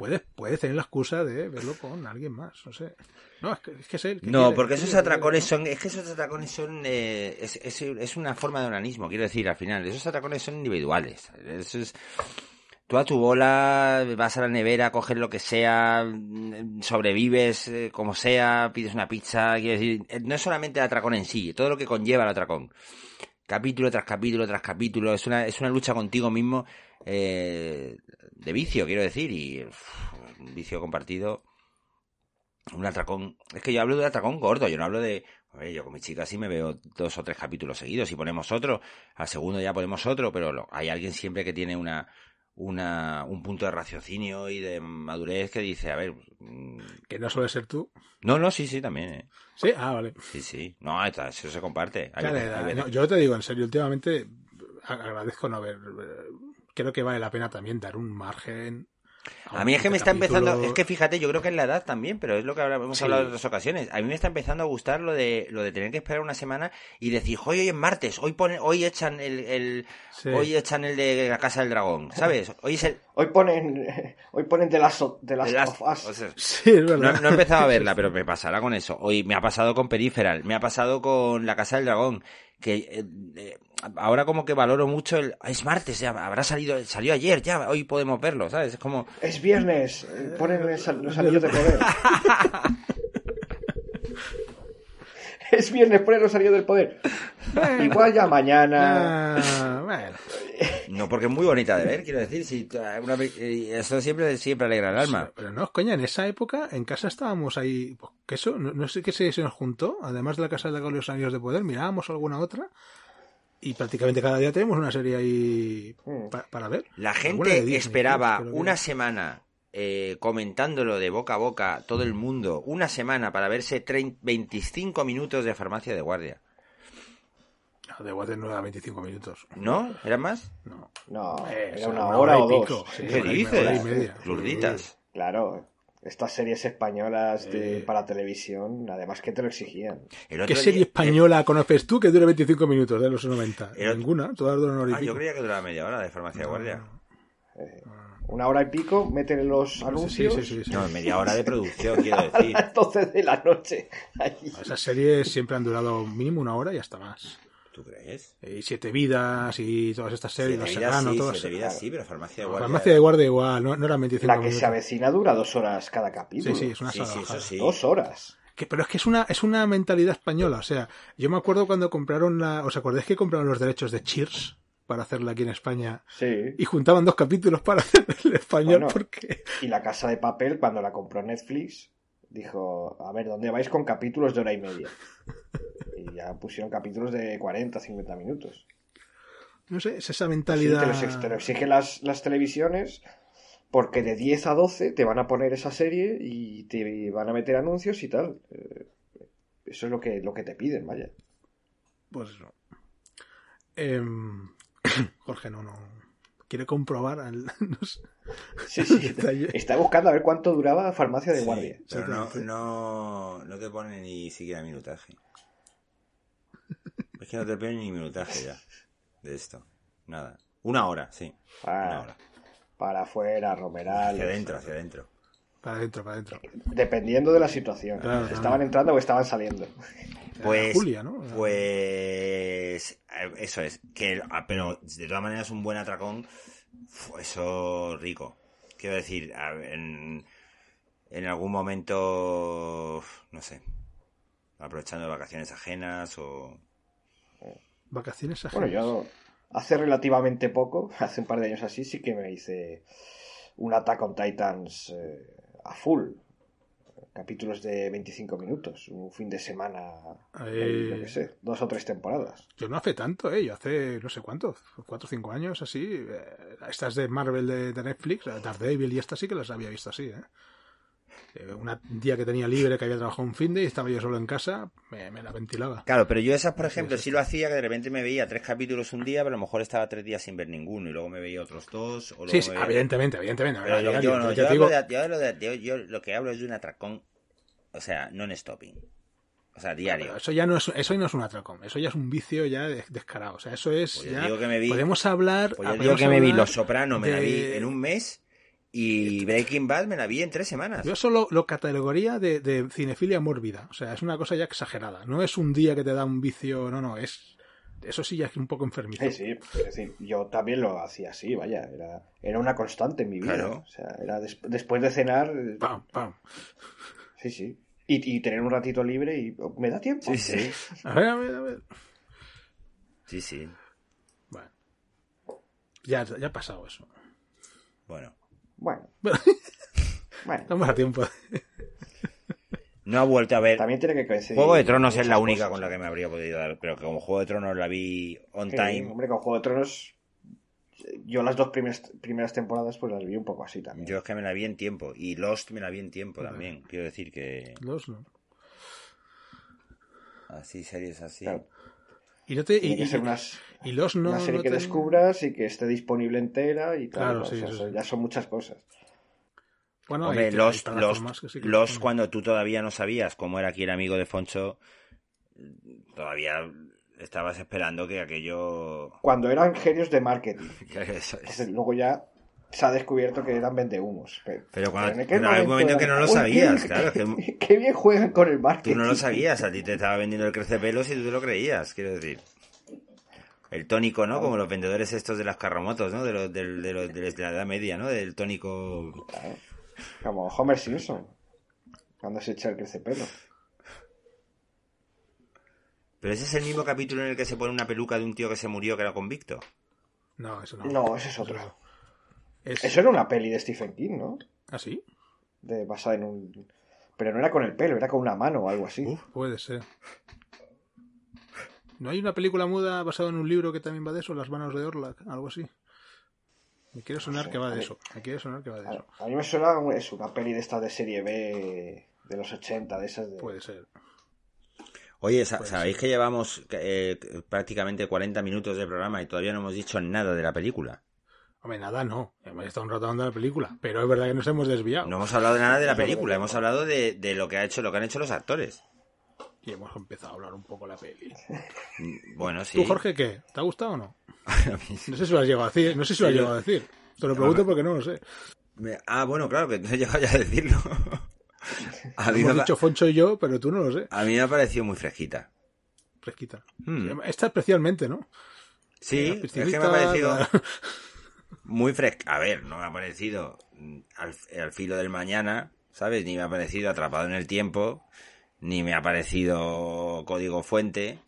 Puedes, puedes tener la excusa de verlo con alguien más, no sé. No, es que, es que es él. No, quiere, porque esos atracones son, es que esos atracones son, eh, es, es, es una forma de onanismo, quiero decir, al final, esos atracones son individuales. Eso es, tú a tu bola vas a la nevera, coges lo que sea, mm, sobrevives eh, como sea, pides una pizza, quiero decir, eh, no es solamente el atracón en sí, todo lo que conlleva el atracón. Capítulo tras capítulo tras capítulo, es una, es una lucha contigo mismo eh, de vicio, quiero decir, y un vicio compartido, un atracón, es que yo hablo de atracón gordo, yo no hablo de, oye, yo con mi chica sí me veo dos o tres capítulos seguidos, y ponemos otro, al segundo ya ponemos otro, pero lo- hay alguien siempre que tiene una, una, un punto de raciocinio y de madurez que dice, a ver, mm, Que no suele ser tú. no, no, sí, sí, también, eh. Sí, ah, vale. sí, sí, no, está- eso se comparte. Hay Claro, hay no, yo te digo, en serio, últimamente agradezco no ver. Creo que vale la pena también dar un margen. A mí es que me está capítulo. empezando, es que fíjate, yo creo que es la edad también, pero es lo que hemos Sí. hablado en otras ocasiones. A mí me está empezando a gustar lo de lo de tener que esperar una semana y decir, hoy hoy es martes, hoy ponen, hoy echan el, el Sí. hoy echan el de la casa del dragón, ¿sabes? Hoy es el Hoy ponen, hoy ponen de las, de las el as- of Us. o sea, Sí, es no, verdad. no he empezado a verla, pero me pasará con eso. Hoy me ha pasado con Peripheral, me ha pasado con La Casa del Dragón, que eh, eh, ahora como que valoro mucho el... Es martes, ya habrá salido, salió ayer, ya, hoy podemos verlo, ¿sabes? Es como... Es viernes, ponen los anillos de poder. es viernes, ponen los anillos del poder. Igual ya mañana. Ah, bueno. No, porque es muy bonita de ver, quiero decir, si una eso siempre, siempre alegra el alma. Pero no, coña, en esa época en casa estábamos ahí, pues, que eso, no, no sé qué se, se nos juntó, además de la casa de los años de poder, mirábamos alguna otra y prácticamente cada día tenemos una serie ahí Mm. pa- para ver. La gente Disney, esperaba creo una semana eh, comentándolo de boca a boca, todo el mundo, una semana para verse 30 25 minutos de farmacia de guardia. No, de Water no era 25 minutos. ¿No? ¿Eran más? No. No, Eh, era o sea, una hora o y dos. pico. Sí, ¿Qué hora dices? hora y media. Lurditas. Claro, estas series españolas de, Eh. para televisión, además que te lo exigían. El ¿Qué día- serie española conoces tú que dure 25 minutos de los 90? El otro- Ninguna, todas duran una hora y Ah, pico. yo creía que duraba media hora de farmacia de guardia. Eh, una hora y pico, meten los Sí, anuncios sí, sí, sí. No, media hora de producción, quiero a decir. las 12 de la noche. Ahí. Esas series siempre han durado mínimo una hora y hasta más. ¿Tú crees? Y Siete Vidas y todas estas series, Los Serrano, sí, todas. siete vidas sí, pero farmacia de La guardia. farmacia de guardia igual, no, no eran 25 La que minutos. se avecina dura dos horas cada capítulo. Sí, sí, es una Sí, sola sí, eso sí. Dos horas. Que- pero es que es una, es una mentalidad española. O sea, yo me acuerdo cuando compraron la. ¿Os acordáis que compraron los derechos de Cheers para hacerla aquí en España? Sí. Y juntaban dos capítulos para hacer el español Bueno. porque. Y la casa de papel, cuando la compró Netflix, dijo, a ver, ¿dónde vais con capítulos de hora y media? Y ya pusieron capítulos de 40, 50 minutos. No sé, es esa Sí, mentalidad. te, lo, ex- te lo exigen las, las televisiones porque de 10 a 12 te van a poner esa serie y te van a meter anuncios y tal. Eh, Eso es lo que, lo que te piden, vaya. Pues eso. Em, Jorge no, no. Quiere comprobar al. no sé. Sí, sí. Detalle. Está buscando a ver cuánto duraba Farmacia de Sí, Guardia. pero no, no, no te pone ni siquiera minutaje. Es que no te pone ni minutaje ya de esto. Nada. Una hora, sí. Una Ah, hora. para afuera, Romeral. Hacia adentro, hacia adentro. Para adentro, para adentro. Dependiendo de la situación. Claro, estaban entrando o estaban saliendo. Pues, Julia, ¿no? pues eh, eso es. Que, ah, pero de todas maneras un buen atracón, eso rico. Quiero decir, en, en algún momento, no sé, aprovechando vacaciones ajenas o... Vacaciones Bueno, yo hace relativamente poco, hace un par de años así, sí que me hice un Attack on Titans eh, a full. Capítulos de 25 minutos, un fin de semana, Eh. yo qué sé, dos o tres temporadas. Yo no hace tanto, ¿eh? Yo hace no sé cuánto, cuatro o cinco años así. eh, estas de Marvel de, de Netflix, Daredevil y estas sí que las había visto así, ¿eh? Eh, una- un día que tenía libre, que había trabajado un fin de y estaba yo solo en casa, me, me la ventilaba. Claro, pero yo esas, por ejemplo, sí, sí lo hacía que de repente me veía tres capítulos un día, pero a lo mejor estaba tres días sin ver ninguno y luego me veía otros dos. O luego Sí, sí, me veía- evidentemente, evidentemente. Pero yo, no, digo- de- lo que hablo es de un atracón, o sea, non-stopping. O sea, diario. Pero Eso ya no es, eso no es un atracón, eso ya es un vicio ya de- descarado. O sea, eso es. Pues ya- digo que me vi- podemos hablar. Pues yo digo que me vi Los Soprano, me la vi en un mes y Breaking Bad me la vi en tres semanas. Yo solo lo categoría de, de cinefilia mórbida. O sea, es una cosa ya exagerada. No es un día que te da un vicio, no, no, es Eso sí ya es un poco enfermizo. Sí, sí, es decir, yo también lo hacía así, vaya, era, era una constante en mi vida. Claro. O sea, era des- después de cenar, eh, Pam, pam. sí, sí. Y, y tener un ratito libre y oh, me da tiempo. Sí, sí. A ver, a ver, a ver. Sí, sí. Bueno. Ya, ya ha pasado eso. Bueno. Bueno, Bueno, bueno. estamos a tiempo. No ha vuelto a ver. También tiene que coincidir. Juego de Tronos es la única cosas. con la que me habría podido dar, pero que como Juego de Tronos la vi on Sí, time. hombre, con Juego de Tronos, yo las dos primeras, primeras temporadas pues las vi un poco así también. Yo es que me la vi en tiempo. Y Lost me la vi en tiempo también. Quiero decir que Los no. así, series así. Claro, Y no te. tiene Y, que y- ser unas, y los no. una serie no que descubras y que esté disponible entera y tal. Claro, o sí, sea, eso ya son muchas cosas. Bueno, Hombre, hay- hay Lost, plataformas Lost, que sí que ponen. cuando tú todavía no sabías cómo era aquí el amigo de Foncho, todavía estabas esperando que aquello... Cuando eran genios de marketing, que eso es. que luego ya se ha descubierto que eran vendehumos. Pero, Pero cuando- en aquel pero hay un momento que no lo "Uy, qué sabías, claro, Qué, que- qué bien juegan con el marketing. Tú no lo sabías, a ti te estaba vendiendo el crecepelos y tú te lo creías, quiero decir. El tónico, ¿no? Como los vendedores estos de las carromotos, ¿no? De, los, del- de, los- de la Edad Media, ¿no? Del tónico... Claro. Como Homer Simpson, cuando se echa el crecepelo. Pero ese es el mismo capítulo en el que se pone una peluca de un tío que se murió que era convicto. No, eso no. No, ese es otro. Es... Eso era una peli de Stephen King, ¿no? ¿Ah, sí? De, basada en un... Pero no era con el pelo, era con una mano o algo así. Uf. Puede ser. ¿No hay una película muda basada en un libro que también va de eso? Las manos de Orlac, algo así. Me quiere sonar sé, que va de mí- eso. Me quiere sonar que va de A, eso. a mí me suena es una peli de esta de serie B de los 80, de esas de... Puede ser. Oye, Puede ¿sabéis ser. que llevamos eh, prácticamente 40 minutos de programa y todavía no hemos dicho nada de la película? Hombre, nada, no. Hemos estado un rato hablando de la película. Pero es verdad que nos hemos desviado. No hemos hablado de nada de la película, hemos hablado de, de lo que ha hecho, lo que han hecho los actores. Y hemos empezado a hablar un poco la peli. Mm, Bueno, sí. ¿Tú, Jorge, qué? ¿Te ha gustado o no? No sé si lo has llegado a decir. No sé si lo has llegado a decir. Te lo pregunto porque no lo sé. Ah, bueno, claro, que no he llegado ya a decirlo. A mí, Hemos dicho Foncho y yo, pero tú no lo sé. a mí me ha parecido muy fresquita. Fresquita. Mm. Esta especialmente, ¿no? Sí, es que me ha parecido la- muy fresca. A ver, no me ha parecido al, al filo del mañana, ¿sabes? Ni me ha parecido atrapado en el tiempo, ni me ha parecido código fuente,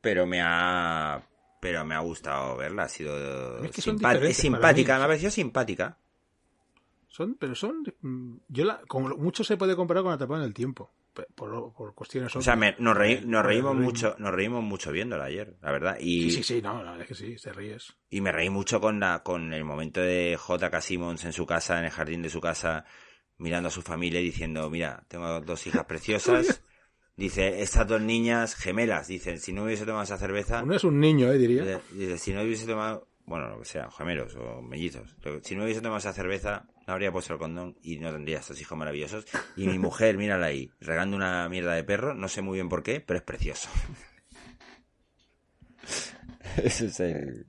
pero me ha pero me ha gustado verla, ha sido Es que es simpática, me ha parecido simpática. Son, pero son. mm, Yo la, como mucho se puede comparar con Atrapado en el tiempo. Por, por cuestiones O sea, me- nos, reí- nos reímos mucho, nos reímos mucho viéndola ayer, la verdad. Y, Sí, sí, sí, no, la verdad es que sí, te ríes. y me reí mucho con la, con el momento de J.K. Simmons en su casa, en el jardín de su casa, mirando a su familia y diciendo, mira, tengo dos hijas preciosas. Dice, estas dos niñas gemelas, dice, si no hubiese tomado esa cerveza, Uno es un niño, eh, diría. dice, si no hubiese tomado, bueno, lo que sea, gemelos o mellizos, si no hubiese tomado esa cerveza, no habría puesto el condón y no tendría estos hijos maravillosos. Y mi mujer, mírala ahí, regando una mierda de perro, no sé muy bien por qué, pero es precioso. Ese es el...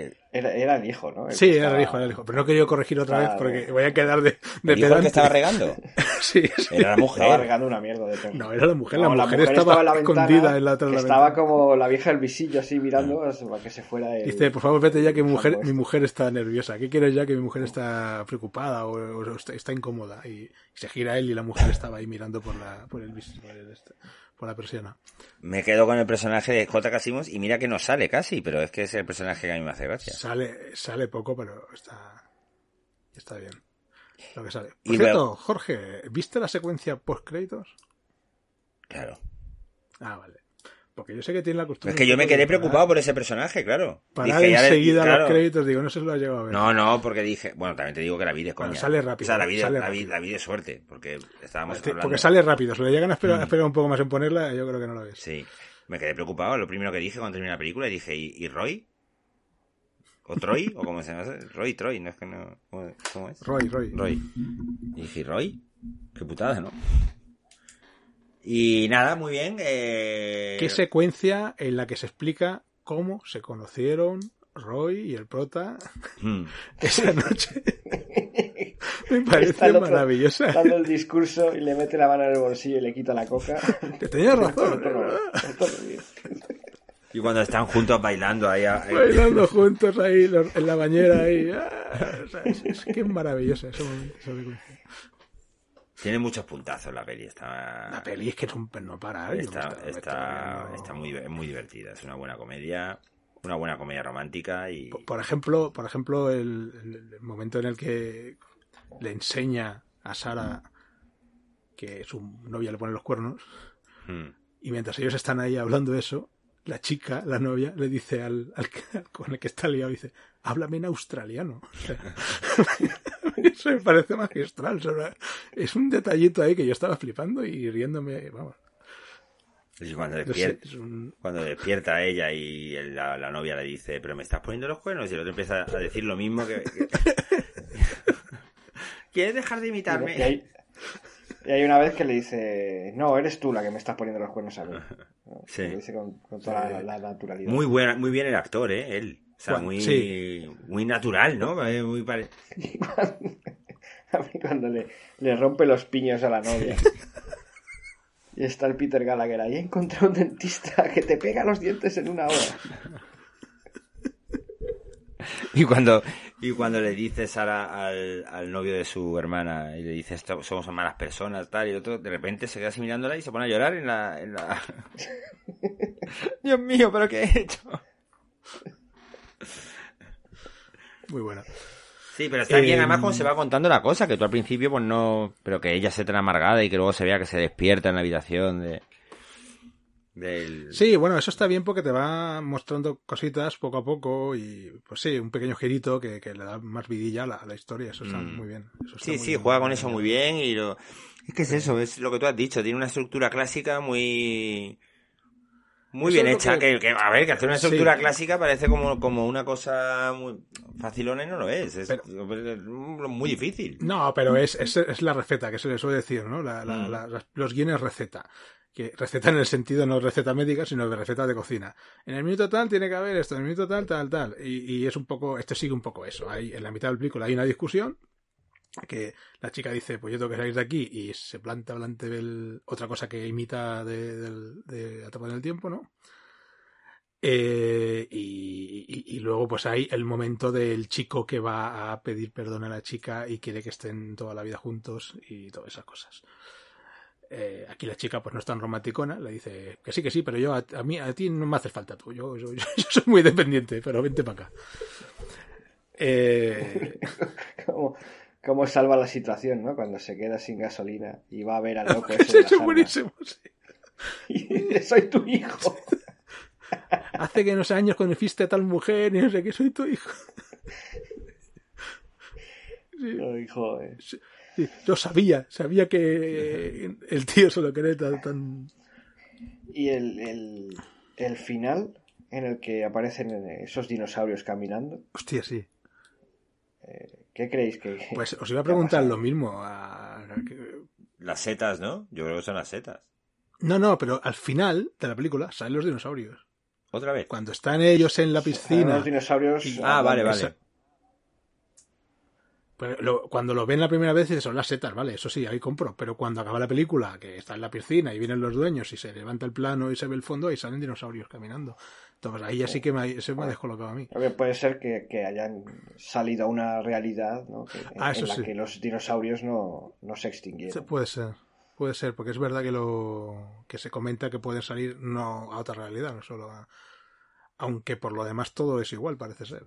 el- Era, era el hijo, ¿no? El Sí, era el estaba- hijo, era el hijo. Pero no quería corregir otra vez porque voy a quedar de, de ¿El hijo el pedante. que estaba regando? Sí, sí. Era la Estaba mujer. regando una mierda de. No, era la mujer. No, la, mujer estaba, en la ventana, escondida en la otra que de la Estaba ventana. como la vieja del visillo así mirando para que se fuera el... Dice, por favor, vete ya que mi mujer, mi esto. mujer está nerviosa. ¿Qué quieres ya que mi mujer está preocupada o, o está, está incómoda? Y se gira él y la mujer estaba ahí mirando por la, por el, vis- por el este- por la persiana. Me quedo con el personaje de J.K. Simmons y mira que no sale casi, pero es que es el personaje que a mí me hace gracia. Sale, sale poco, pero está, está bien. Lo que sale. Por Y cierto, luego- Jorge, ¿viste la secuencia post créditos? Claro. Ah, vale. Porque yo sé que tiene la costumbre. Es que yo me quedé de preocupado por ese personaje, claro. Le- enseguida claro. los créditos, digo, no si lo has llegado a ver. No, no, porque dije, bueno, también te digo que la vi de coña. Bueno, sale rápido, O sea, la vi de, sale la vi- rápido. la vi de suerte, porque estábamos Este- hablando. porque sale rápido, si le llegan a esperar, Mm. a esperar un poco más en ponerla, yo creo que no la ves. Sí. Me quedé preocupado. Lo primero que dije cuando terminé la película, dije, ¿y, y Roy? ¿O Troy? ¿O cómo se llama? Roy, Troy, no es que no. ¿Cómo, es? Roy, Roy. Roy. Y dije, ¿y Roy? Qué putada, ¿no? Y nada, muy bien. Eh... ¿Qué secuencia en la que se explica cómo se conocieron Roy y el prota Mm. esa noche? Me Está parece el otro maravillosa. Dando el discurso y le mete la mano en el bolsillo y le quita la coca. Que tenías razón. Bien. Y cuando están juntos bailando ahí. ahí- Bailando juntos ahí en la bañera ahí. Ah, o sea, es, es que es maravillosa ese momento, esa película. Tiene muchos puntazos la peli. Está, La peli es que es un no para. ¿eh? está, está, viendo- está muy, es muy divertida. Es una buena comedia. Una buena comedia romántica y. Por- Por ejemplo, por ejemplo el, momento en el que le enseña a Sara que su novia le pone los cuernos Hmm. y mientras ellos están ahí hablando de eso, la chica, la novia, le dice al, al con el que está liado, dice, háblame en australiano. Eso me parece magistral. es un detallito ahí que yo estaba flipando y riéndome, vamos. Y cuando no sé, despierta, un- cuando despierta ella y la, la novia le dice, pero me estás poniendo los cuernos y el otro empieza a decir lo mismo que... ¿Quieres dejar de Y imitarme? hay, y hay una vez que le dice, no, eres tú la que me estás poniendo los cuernos a mí. ¿no? Sí. Lo dice con, con toda la, la naturalidad. Muy buena, muy bien el actor, ¿eh? Él. Sea, muy, sí. muy natural, ¿no? Eh, Muy pare- a mí cuando le, le rompe los piños a la novia. Y está el Peter Gallagher ahí. He encontrado un dentista que te pega los dientes en una hora. Y cuando, y cuando le dice Sara al, al novio de su hermana y le dice "Esto- somos malas personas, tal, y otro de repente se queda así mirándola y se pone a llorar en la... En la... Dios mío, ¿pero qué he hecho? Muy buena. Sí, pero está bien, además, como se va contando la cosa, que tú al principio, pues no. Pero que ella se tan amargada y que luego se vea que se despierta en la habitación de. Del... Sí, bueno, eso está bien porque te va mostrando cositas poco a poco y, pues sí, un pequeño girito que, que le da más vidilla a la, a la historia. Eso está Mm. muy bien. Eso está Sí, muy sí, bien. juega con eso muy bien y lo... Es que es eso, es lo que tú has dicho, tiene una estructura clásica muy... Muy Eso bien hecha, que- que... que- a ver, que hacer una Sí. estructura clásica parece como, como una cosa muy facilona y no lo es, es, es muy difícil. No, pero es, es, es la receta que se le suele decir, ¿no? La- la- Mm. la- los guiones receta. Que receta en el sentido no receta médica, sino de receta de cocina. En el minuto tal tiene que haber esto, en el minuto tal, tal, tal. Y, y es un poco, esto sigue un poco eso. Hay, en la mitad del película hay una discusión que la chica dice, pues yo tengo que salir de aquí y se planta delante del otra cosa que imita de, del- de Atrapado en el tiempo, ¿no? Eh, y, luego pues hay el momento del chico que va a pedir perdón a la chica y quiere que estén toda la vida juntos y todas esas cosas. Eh, aquí la chica pues no es tan romanticona, le dice que sí, que sí, pero yo a, a mí a ti no me haces falta tú, yo, yo, soy muy dependiente, pero vente para acá. Eh, cómo salva la situación, ¿no? Cuando se queda sin gasolina y va a ver al loco ese es buenísimo, sí. Y dice, soy tu hijo. Hace que no sé años conociste a tal mujer y no sé qué, soy tu hijo. Sí, Ay, joder. sí, yo sabía, sabía que el tío se lo quería tan... Y el, el, el final en el que aparecen esos dinosaurios caminando, Hostia, sí. ¿Qué creéis que Pues os iba a ¿Qué ha preguntar lo mismo. a- Las setas, ¿no? Yo creo que son las setas. No, no, pero al final de la película salen los dinosaurios. ¿Otra vez? Cuando están ellos en la piscina, los dinosaurios Y- Ah, vale, vale. Esa- pues lo- cuando lo ven la primera vez son las setas, vale, eso sí, ahí compro. Pero cuando acaba la película, que está en la piscina y vienen los dueños y se levanta el plano y se ve el fondo, ahí salen dinosaurios caminando. Entonces ahí ya sí que me, se me ha descolocado a mí. Puede ser que, que hayan salido a una realidad ¿no? Que- Ah, en eso la sí. que los dinosaurios no, no se extinguieron. Puede ser, puede ser, porque es verdad que lo que se comenta que pueden salir no a otra realidad, no solo a... Aunque por lo demás todo es igual, parece ser.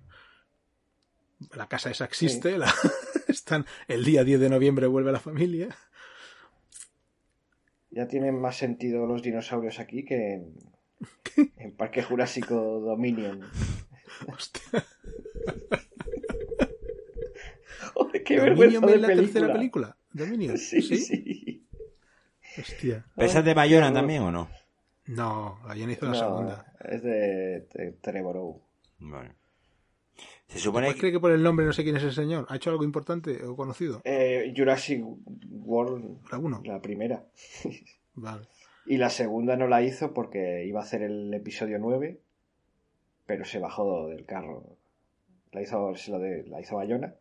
La casa esa existe, la... están el día 10 de noviembre vuelve la familia. Ya tienen más sentido los dinosaurios aquí que en, en Parque Jurásico Dominion. Hostia. Joder, qué ¿Dominion vergüenza de en la tercera película. ¿Dominion? Sí, sí. Hostia. ¿Pesas de Bayona también o no? No, ayer hizo la No, segunda. es de, de Trevorrow. Bueno. Se supone ¿Pues que... cree que por el nombre no sé quién es el señor? ¿Ha hecho algo importante o conocido? Eh, Jurassic World, La uno. la primera. Vale. Y la segunda no la hizo porque iba a hacer el episodio 9, pero se bajó del carro. La hizo, se lo de, la hizo Bayona.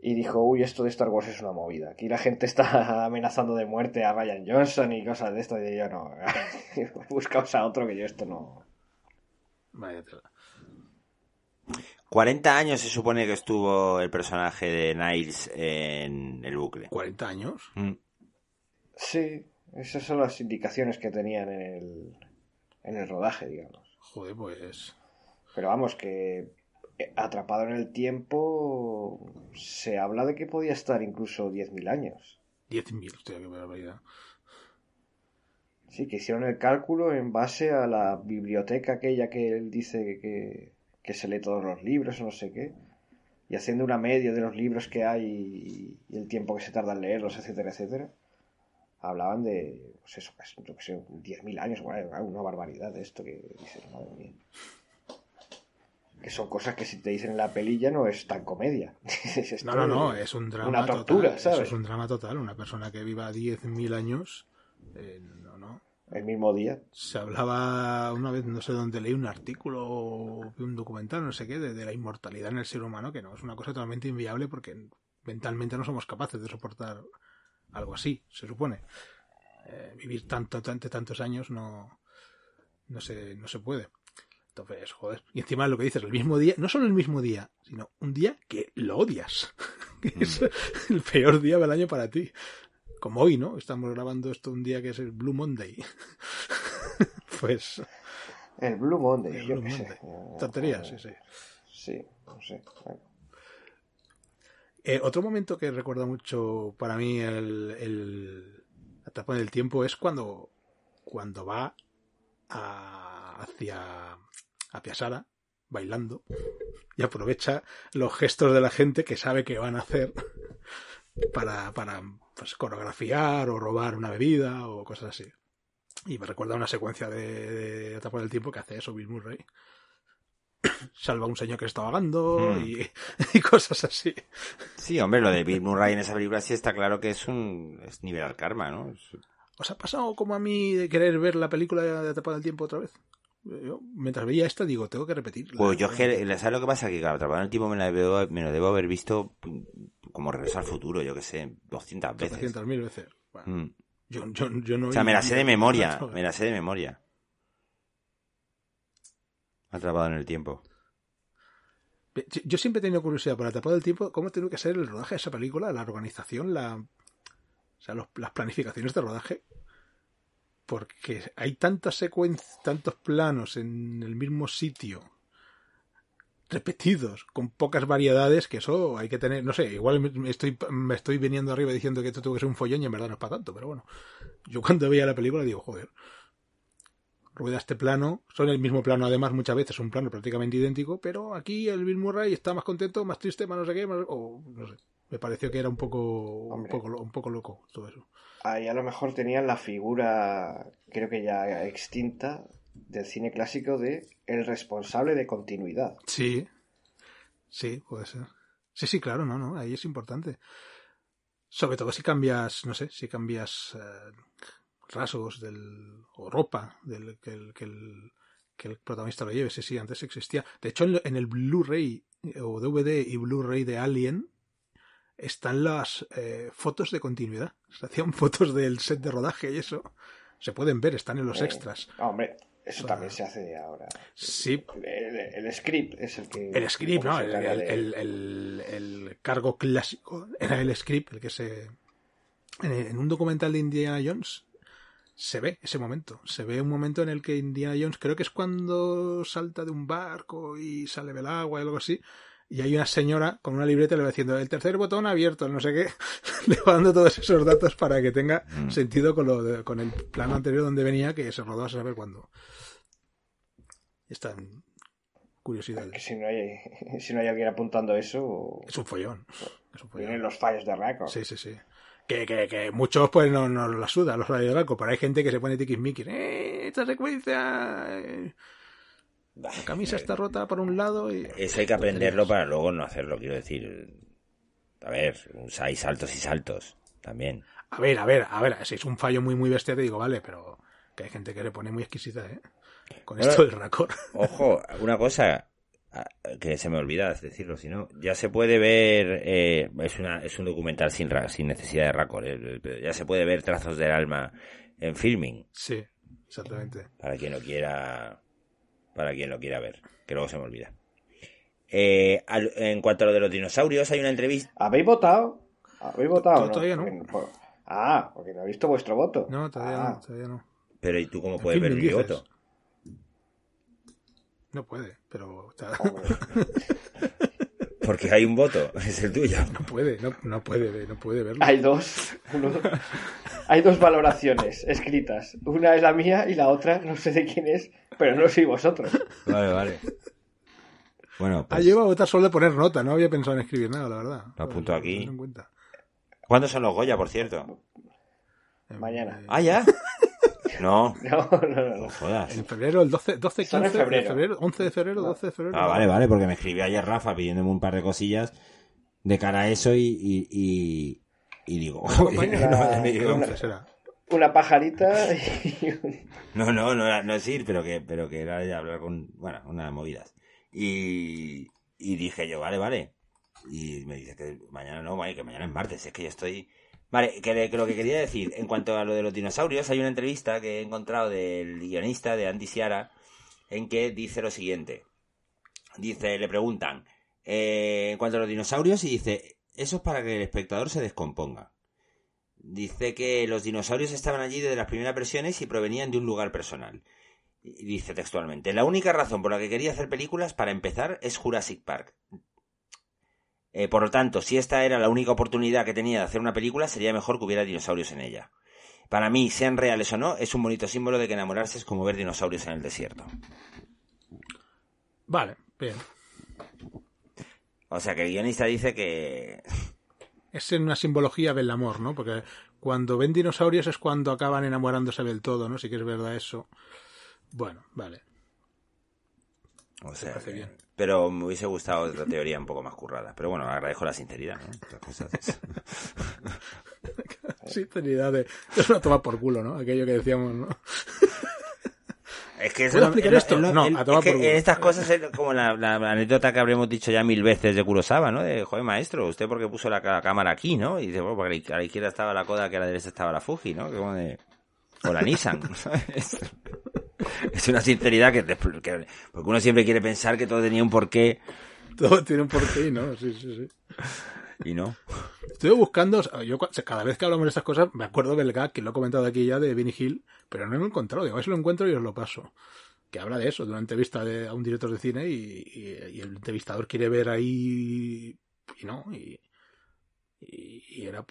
y dijo, uy, esto de Star Wars es una movida. Aquí la gente está amenazando de muerte a Ryan Johnson y cosas de esto. Y yo no, buscaos a otro que yo esto no. Vaya tela. 40 años se supone que estuvo el personaje de Niles en el bucle. ¿40 años? Mm. Sí, esas son las indicaciones que tenían en el, en el rodaje, digamos. Joder, pues. Pero vamos, que eh, atrapado en el tiempo se habla de que podía estar incluso 10.000 años. 10.000, hostia, qué barbaridad. Sí, que hicieron el cálculo en base a la biblioteca aquella que él dice que, que se lee todos los libros o no sé qué. Y haciendo una media de los libros que hay y, y el tiempo que se tarda en leerlos, etcétera, etcétera. Hablaban de, pues eso, casi, yo que sé, 10.000 años, bueno, una barbaridad de esto que dices, madre mía. Que son cosas que si te dicen en la pelilla no es tan comedia. Es No, no, no, es un drama Una tortura, total. ¿sabes? Eso es un drama total. Una persona que viva 10.000 años. eh. El mismo día. Se hablaba una vez, no sé dónde leí un artículo o un documental, no sé qué, de, de la inmortalidad en el ser humano, que no, es una cosa totalmente inviable porque mentalmente no somos capaces de soportar algo así, se supone. Eh, vivir tanto, tanto, tantos años no, no, se, no se puede. Entonces, joder. Y encima lo que dices, el mismo día, no solo el mismo día, sino un día que lo odias. que es el peor día del año para ti. Como hoy, ¿no? Estamos grabando esto un día que es el Blue Monday. pues, El Blue Monday, El yo Blue sé. Sí, sí. Sí, no sé. Eh, otro momento que recuerda mucho para mí el, el la etapa del tiempo es cuando, cuando va a- hacia, hacia Sara bailando y aprovecha los gestos de la gente que sabe que van a hacer para, para pues, coreografiar o robar una bebida o cosas así. Y me recuerda una secuencia de, de Etapa del Tiempo que hace eso Bill Murray. Salva a un señor que se está ahogando Hmm. y, y cosas así. Sí, hombre, lo de Bill Murray en esa película sí está claro que es un es nivel al karma, ¿no? Es- ¿Os ha pasado como a mí de querer ver la película de Atrapado en el Tiempo otra vez? Yo, mientras veía esta, digo, tengo que repetirla. Pues yo ¿sabes lo que pasa? Que claro, atrapado en el tiempo me, la debo- me lo debo haber visto como regreso al futuro, yo que sé, 200 veces. 200.000 veces. Bueno, Mm. yo, yo, yo no O sea, me la sé de memoria, me la sé de memoria. Atrapado en el tiempo. Yo- Yo siempre he tenido curiosidad por Atrapado en el Tiempo, cómo tiene que ser el rodaje de esa película, la organización, la, o sea, los- las planificaciones de rodaje. Porque hay tantas secuencias, tantos planos en el mismo sitio, repetidos, con pocas variedades, que eso hay que tener, no sé, igual me- estoy, me estoy viniendo arriba diciendo que esto tuvo que ser un follón y en verdad no es para tanto, pero bueno, yo cuando veía la película digo, joder, rueda este plano, son el mismo plano además muchas veces, un plano prácticamente idéntico, pero aquí el Bill Murray está más contento, más triste, más no sé qué, más- o no sé, me pareció que era un poco, un poco, un poco loco todo eso. Ahí a lo mejor tenían la figura, creo que ya extinta, del cine clásico de el responsable de continuidad. Sí, sí, puede ser. Sí, sí, claro, no, no, ahí es importante. Sobre todo si cambias, no sé, si cambias eh, rasgos del, o ropa del que el, que el, que el protagonista lo lleve. Sí, sí, antes existía. De hecho, en, en el Blu-ray eh, o DVD y Blu-ray de Alien están las eh, fotos de continuidad. Se hacían fotos del set de rodaje y eso. Se pueden ver, están en los Eh, extras. hombre, eso también se hace ahora. Sí, El, el script es el que... El script, ¿no? El, de- el cargo clásico era el script, el que se... En, en un documental de Indiana Jones se ve ese momento. Se ve un momento en el que Indiana Jones, creo que es cuando salta de un barco y sale del agua y algo así. Y hay una señora con una libreta le va diciendo el tercer botón abierto, no sé qué, le va dando todos esos datos para que tenga Mm. sentido con, lo de- con el plano anterior donde venía, que se rodó a saber cuándo. Están curiosidades. Que si no hay, si no hay alguien apuntando eso, Es un follón. Es un vienen follón. los fallos de récord. Sí, sí, sí. Que, que, que muchos pues no nos la suda los radios de pero hay gente que se pone tiquismiquis. ¡Eh! Esta secuencia. eh, La camisa está rota por un lado y. Eso hay que aprenderlo para luego no hacerlo, quiero decir. A ver, hay saltos y saltos también. A ver, a ver, a ver. Si es un fallo muy, muy bestia, te digo, vale, pero que hay gente que le pone muy exquisita, ¿eh? Con Bueno. esto del racor. Ojo, una cosa. Que se me olvida decirlo, si no, ya se puede ver, eh, es, una, es un documental sin, sin necesidad de racor, eh, pero ya se puede ver trazos del alma en filming, Sí, exactamente. para quien lo quiera, para quien lo quiera ver, que luego se me olvida. Eh, al- en cuanto a lo de los dinosaurios, hay una entrevista, ¿Habéis votado? ¿Habéis votado? Yo todavía no. Porque- Ah, porque no he visto vuestro voto. No, todavía Ah, no, todavía no. pero ¿y tú cómo En puedes ver mi dices. voto? No puede, pero hombre. Porque hay un voto, es el tuyo. no puede, no, no puede, no puede verlo. Hay dos. uno- Hay dos valoraciones escritas. Una es la mía y la otra no sé de quién es, pero no soy vosotros. Vale, vale. Bueno, Ah, pues, yo iba a votar solo de poner nota, no había pensado en escribir nada, la verdad. Lo apunto aquí. Tenlo en cuenta. ¿cuándo son los Goya, por cierto? Mañana. eh, Ah, ya. No, No, no, no. jodas. En febrero, el 12, 12 Son en 15 de febrero. febrero, 11 de febrero, 12 de febrero. Ah, vale, vale, porque me escribió ayer Rafa pidiéndome un par de cosillas de cara a eso y, y, y, y digo, compañero? no, ya me El digo, 11 será. Una pajarita y un- no, no, no, era- no es ir, pero que, pero que era ya hablar con, bueno, unas movidas. Y, y dije yo, vale, vale. Y me dice que mañana no, que mañana es martes, es que yo estoy... Vale, que, lo que quería decir, en cuanto a lo de los dinosaurios, hay una entrevista que he encontrado del guionista de Andy Ciara en que dice lo siguiente. Dice, le preguntan, eh, en cuanto a los dinosaurios, y dice, eso es para que el espectador se descomponga. Dice que los dinosaurios estaban allí desde las primeras versiones y provenían de un lugar personal. Dice textualmente, la única razón por la que quería hacer películas, para empezar, es Jurassic Park. Eh, por lo tanto, si esta era la única oportunidad que tenía de hacer una película, sería mejor que hubiera dinosaurios en ella. Para mí, sean reales o no, es un bonito símbolo de que enamorarse es como ver dinosaurios en el desierto. Vale, bien. O sea que el guionista dice que... Es una simbología del amor, ¿no? Porque cuando ven dinosaurios es cuando acaban enamorándose del todo, ¿no? Sí que es verdad eso. Bueno, vale. O sea, parece bien. Pero me hubiese gustado otra teoría un poco más currada. Pero bueno, agradezco la sinceridad, ¿no? Cosas es- Sinceridad de... Es una toma por culo, ¿no? Aquello que decíamos, ¿no? Es que eso ¿Puedo no- explicar esto? el- No, el- a tomar es que por culo. estas cosas es como la, la anécdota que habremos dicho ya mil veces de Kurosawa, ¿no? De, joder, maestro, ¿usted por qué puso la, ca- cámara aquí, no? Y dice, bueno, porque a la izquierda estaba la Kodak, que a la derecha estaba la Fuji, ¿no? Que como de... O la Nissan, ¿sabes? Es una sinceridad que, que- Porque uno siempre quiere pensar que todo tenía un porqué Todo tiene un porqué, ¿no? Sí, sí, sí. y no. Estoy buscando, yo cada vez que hablamos de estas cosas me acuerdo del gag que lo he comentado aquí ya de Benny Hill, pero no lo he encontrado. Digo, a ver si lo encuentro y os lo paso. Que habla de eso, de una entrevista de, a un director de cine y, y- y el entrevistador quiere ver ahí y no, y, y, y era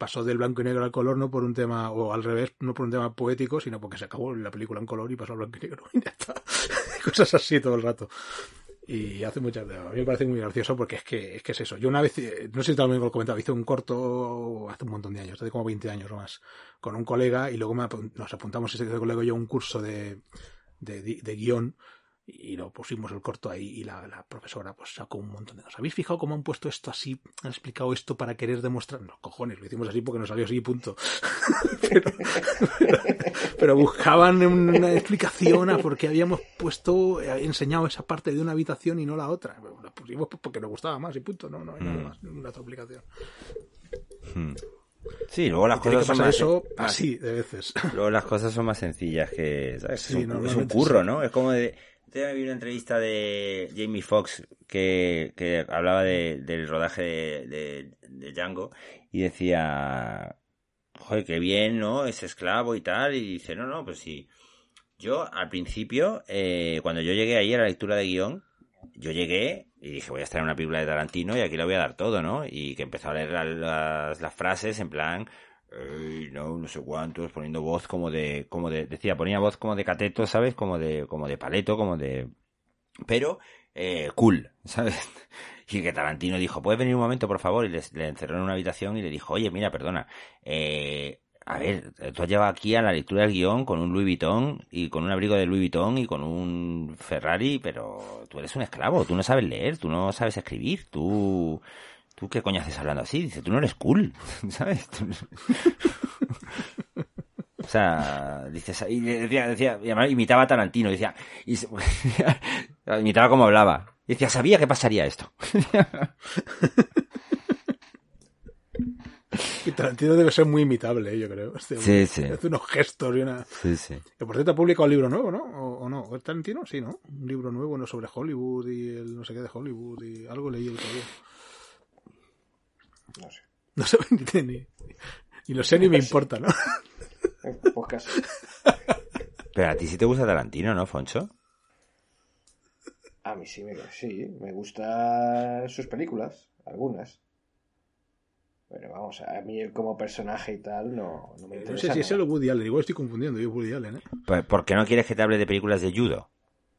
pasó del blanco y negro al color no por un tema, o al revés, no por un tema poético, sino porque se acabó la película en color y pasó al blanco y negro y ya está. Cosas así todo el rato. Y hace muchas A mí me parece muy gracioso porque es que es, que es eso. Yo una vez, eh, no sé si también lo comentaba, hice un corto hace un montón de años, hace como 20 años o más, con un colega y luego me nos apuntamos ese colega y yo a un curso de, de, de guion y lo pusimos el corto ahí y la, la profesora pues sacó un montón de cosas. ¿Habéis fijado cómo han puesto esto así? Han explicado esto para querer demostrar. No, cojones, lo hicimos así porque nos salió así punto. pero, pero buscaban una explicación a por qué habíamos puesto, eh, enseñado esa parte de una habitación y no la otra. La pusimos pues porque nos gustaba más y punto. No, no hay nada Mm. más, ninguna otra explicación. Hmm. Sí, luego las cosas son más... eso así de veces. Luego las cosas son más sencillas que, ¿sabes? Sí, es, un, es un curro. ¿no? Es como de... Te vi una entrevista de Jamie Foxx que, que hablaba de- del rodaje de, Django y decía, joder, qué bien, ¿no? Es esclavo y tal. Y dice, no, no, pues sí. Yo, al principio, eh, cuando yo llegué ahí a la lectura de guion, yo llegué y dije, voy a estar en una película de Tarantino y aquí le voy a dar todo, ¿no? Y que empezó a leer la- las, las frases en plan, "Ey, no, no sé cuántos, poniendo voz como de, como de, decía, ponía voz como de cateto, ¿sabes? Como de, como de paleto, como de, pero, eh, cool, ¿sabes? Y que Tarantino dijo, ¿puedes venir un momento, por favor? Y les- le encerró en una habitación y le dijo, oye, mira, perdona, eh, a ver, tú has llevado aquí a la lectura del guion con un Louis Vuitton y con un abrigo de Louis Vuitton y con un Ferrari, pero tú eres un esclavo, tú no sabes leer, tú no sabes escribir, tú... ¿Tú qué coño haces hablando así? Dice, tú no eres cool, ¿sabes? O sea, dices, y decía, decía, imitaba a Tarantino, decía, y imitaba como hablaba. Y decía, sabía que pasaría esto. Y Tarantino debe ser muy imitable, yo creo. Sí, sí. Hace unos gestos y una... Sí, sí. Que por cierto ha publicado un libro nuevo, ¿no? ¿O, o no? ¿Es Tarantino? Sí, ¿no? Un libro nuevo no sobre Hollywood y el no sé qué de Hollywood y algo leí el otro día. No sé. No sé ni, ni, ni lo sé ni me importa, ¿no? En podcast. Pero a ti sí te gusta Tarantino, ¿no, Foncho? A mí sí me, sí, me gustan sus películas, algunas. Pero vamos, a mí él como personaje y tal no, no me No interesa. sé si es el Woody Allen. Igual estoy confundiendo. Yo Woody Allen, ¿eh? Pues, ¿Por qué no quieres que te hable de películas de judo?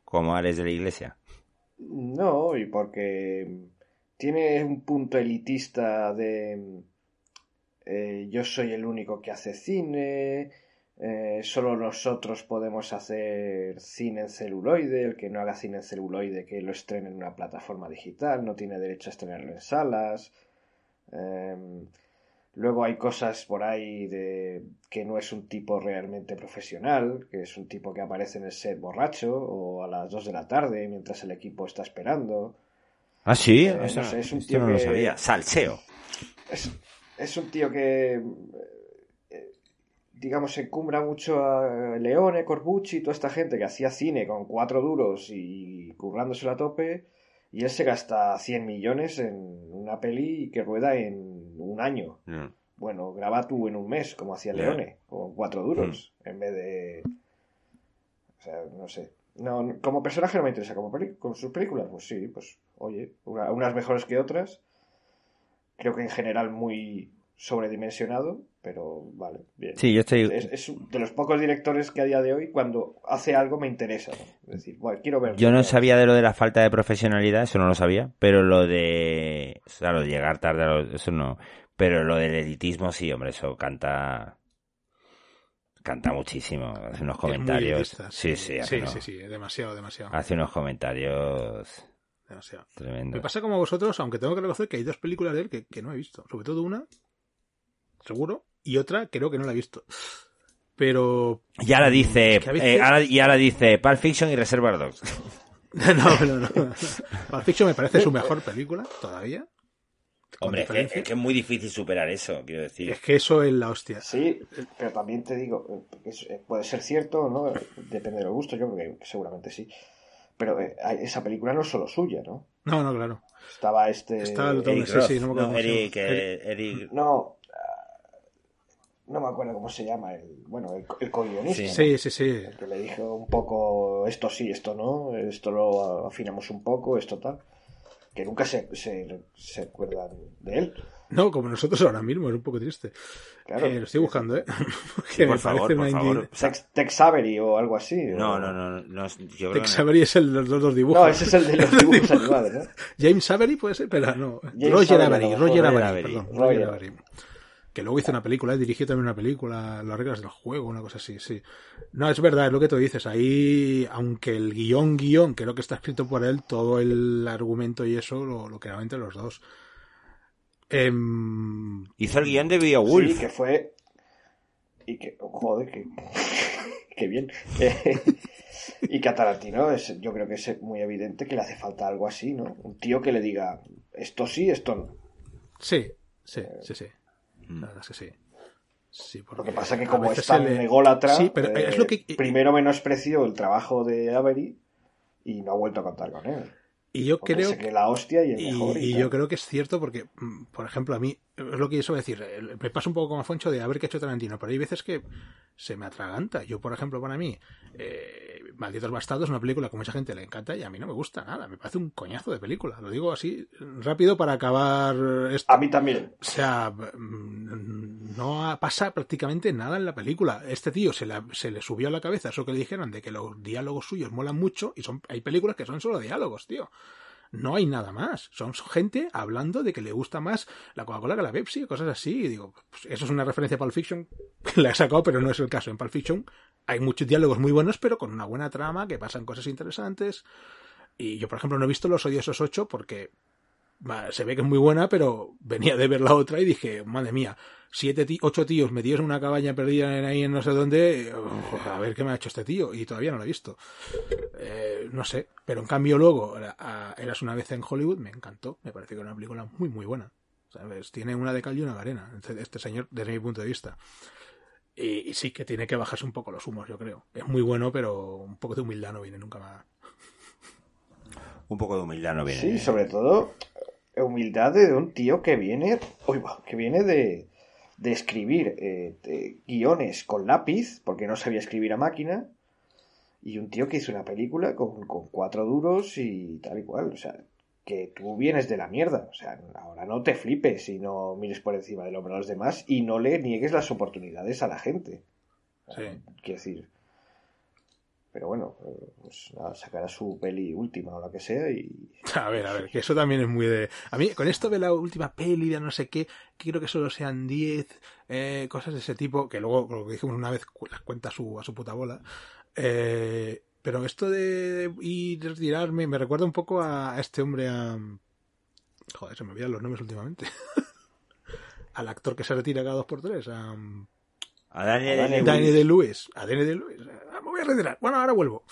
Como Ares de la Iglesia. No, y porque tiene un punto elitista de eh, yo soy el único que hace cine, eh, solo nosotros podemos hacer cine en celuloide, el que no haga cine en celuloide que lo estrene en una plataforma digital, no tiene derecho a estrenarlo en salas. Em, luego hay cosas por ahí de que no es un tipo realmente profesional, que es un tipo que aparece en el set borracho o a las 2 de la tarde mientras el equipo está esperando. Ah, sí, Eh, Eso no sé, es un tío no lo sabía. Salseo. Es, es un tío que, eh, digamos, encumbra mucho a Leone, Corbucci y toda esta gente que hacía cine con cuatro duros y currándoselo a tope. Y él se gasta 100 millones en una peli que rueda en un año. Bueno, graba tú en un mes, como hacía. Leone, con cuatro duros, en vez de... O sea, no sé. No- como personaje no me interesa, como peli- con sus películas, pues sí, pues oye, una- unas mejores que otras. Creo que en general muy sobredimensionado, pero vale, bien. Sí, yo estoy... Es, es de los pocos directores que a día de hoy, cuando hace algo, me interesa. ¿no? Es decir, bueno, quiero ver. Yo no sabía de lo de la falta de profesionalidad, eso no lo sabía, pero lo de... O sea, lo de llegar tarde, a lo- eso no. Pero lo del editismo, sí, hombre, eso canta... Canta muchísimo, hace unos Es muy comentarios. elitista, sí, sí, hace, Sí, sí, sí. Demasiado, demasiado. hace unos comentarios demasiado. tremendos. Me pasa como a vosotros, aunque tengo que reconocer que hay dos películas de él que, que no he visto. Sobre todo una, seguro, y otra creo que no la he visto. Pero... Y ahora dice, Es que a veces- eh, ahora- y ahora dice Pulp Fiction y Reservoir Dogs. no, no, no. Pulp Fiction me parece su mejor película, todavía. Hombre, es que, es que es muy difícil superar eso, quiero decir. Es que eso es la hostia. Sí, pero también te digo, eh, eh, puede ser cierto, ¿no? Depende de los gustos, yo creo que seguramente sí. Pero eh, esa película no es solo suya, ¿no? No, no, claro. Estaba este... Está el otro- Eric sí, Roth, sí, no me acuerdo no, cómo se Eric, llama. eh, Eric- No, ah, no me acuerdo cómo se llama, el, bueno, el, el co-guionista, Sí. ¿no? Sí, sí, sí. El que le dijo un poco esto sí, esto no, esto lo afinamos un poco, esto tal. Que nunca se, se, se acuerdan de él. No, como nosotros ahora mismo, es un poco triste. Claro. Eh, lo estoy buscando, ¿eh? Sí, que por me favor, parece por una favor. indi- Tex, Tex Avery o algo así. No, o- no, no, no, yo que no. Avery es el de los dos dibujos. No, ese es el de los dibujos animados, ¿no? James Avery puede ser, pero no. James Roger Avery, lo. Roger Avery, perdón. Roger Avery. Que luego hizo una película, eh, dirigió también una película, Las reglas del juego, una cosa así, sí. No, es verdad, es lo que tú dices. Ahí, aunque el guion, guion, creo que está escrito por él, todo el argumento y eso lo, lo creaban entre los dos. Hizo el guion de Beowulf. Sí, que fue. Y que. Joder, que. que bien. Eh, y que a Tarantino es, yo creo que es muy evidente que le hace falta algo así, ¿no? Un tío que le diga esto sí, esto no. sí, sí, sí, sí. La verdad es que sí. Sí, Lo que pasa que a como es tan le- ególatra, Sí, pero eh, es lo que... primero menospreció el trabajo de Avery y no ha vuelto a contar con él. Y yo Porque creo se cree la hostia y el Y, mejor. y y tal. yo creo que es cierto porque, mm, por ejemplo, a mí, es lo que yo suelo decir, me pasa un poco como Afonso de haber que hecho Tarantino, pero hay veces que se me atraganta. Yo, por ejemplo, para mí, eh, Malditos Bastardos es una película que mucha gente le encanta y a mí no me gusta nada. Me parece un coñazo de película. Lo digo así rápido para acabar esto. A mí también. O sea, mm, no pasa prácticamente nada en la película. Este tío se, la- se le subió a la cabeza eso que le dijeron de que los diálogos suyos molan mucho y son hay películas que son solo diálogos, tío. No hay nada más. Son gente hablando de que le gusta más la Coca-Cola que la Pepsi, cosas así. Y digo, pues eso es una referencia a Pulp Fiction. La he sacado, pero no es el caso. En Pulp Fiction hay muchos diálogos muy buenos, pero con una buena trama, que pasan cosas interesantes. Y yo, por ejemplo, no he visto Los Odiosos 8 porque se ve que es muy buena, pero venía de ver la otra y dije, madre mía, siete ocho tíos metidos en una cabaña perdida en ahí en no sé dónde, a ver qué me ha hecho este tío, y todavía no lo he visto. Eh, no sé, pero en cambio luego, Eras una vez en Hollywood, me encantó, me parece que era una película muy, muy buena. ¿Sabes? Tiene una de cal y una de arena, este, este señor, desde mi punto de vista. Y, sí que tiene que bajarse un poco los humos, yo creo. Es muy bueno, pero un poco de humildad no viene nunca más. Un poco de humildad no viene. Sí, sobre todo humildad de un tío que viene, que viene de, de escribir eh, guiones con lápiz, porque no sabía escribir a máquina, y un tío que hizo una película con, con cuatro duros y tal y cual. O sea, que tú vienes de la mierda. O sea, ahora no te flipes y no mires por encima del hombro a los demás y no le niegues las oportunidades a la gente. Sí. Quiero decir. Pero bueno, pues nada, sacará su peli última o la que sea y... A ver, a ver, que eso también es muy de... A mí, con esto de la última peli de no sé qué, quiero que solo sean 10, eh, cosas de ese tipo, que luego, lo que dijimos una vez, las cuenta a su, a su puta bola. Eh, pero esto de ir retirarme me recuerda un poco a este hombre, a... Joder, se me olvidan los nombres últimamente. Al actor que se retira cada dos por tres, a... A Daniel, de Lewis. A Daniel de Lewis. Me voy a retirar. Bueno, ahora vuelvo.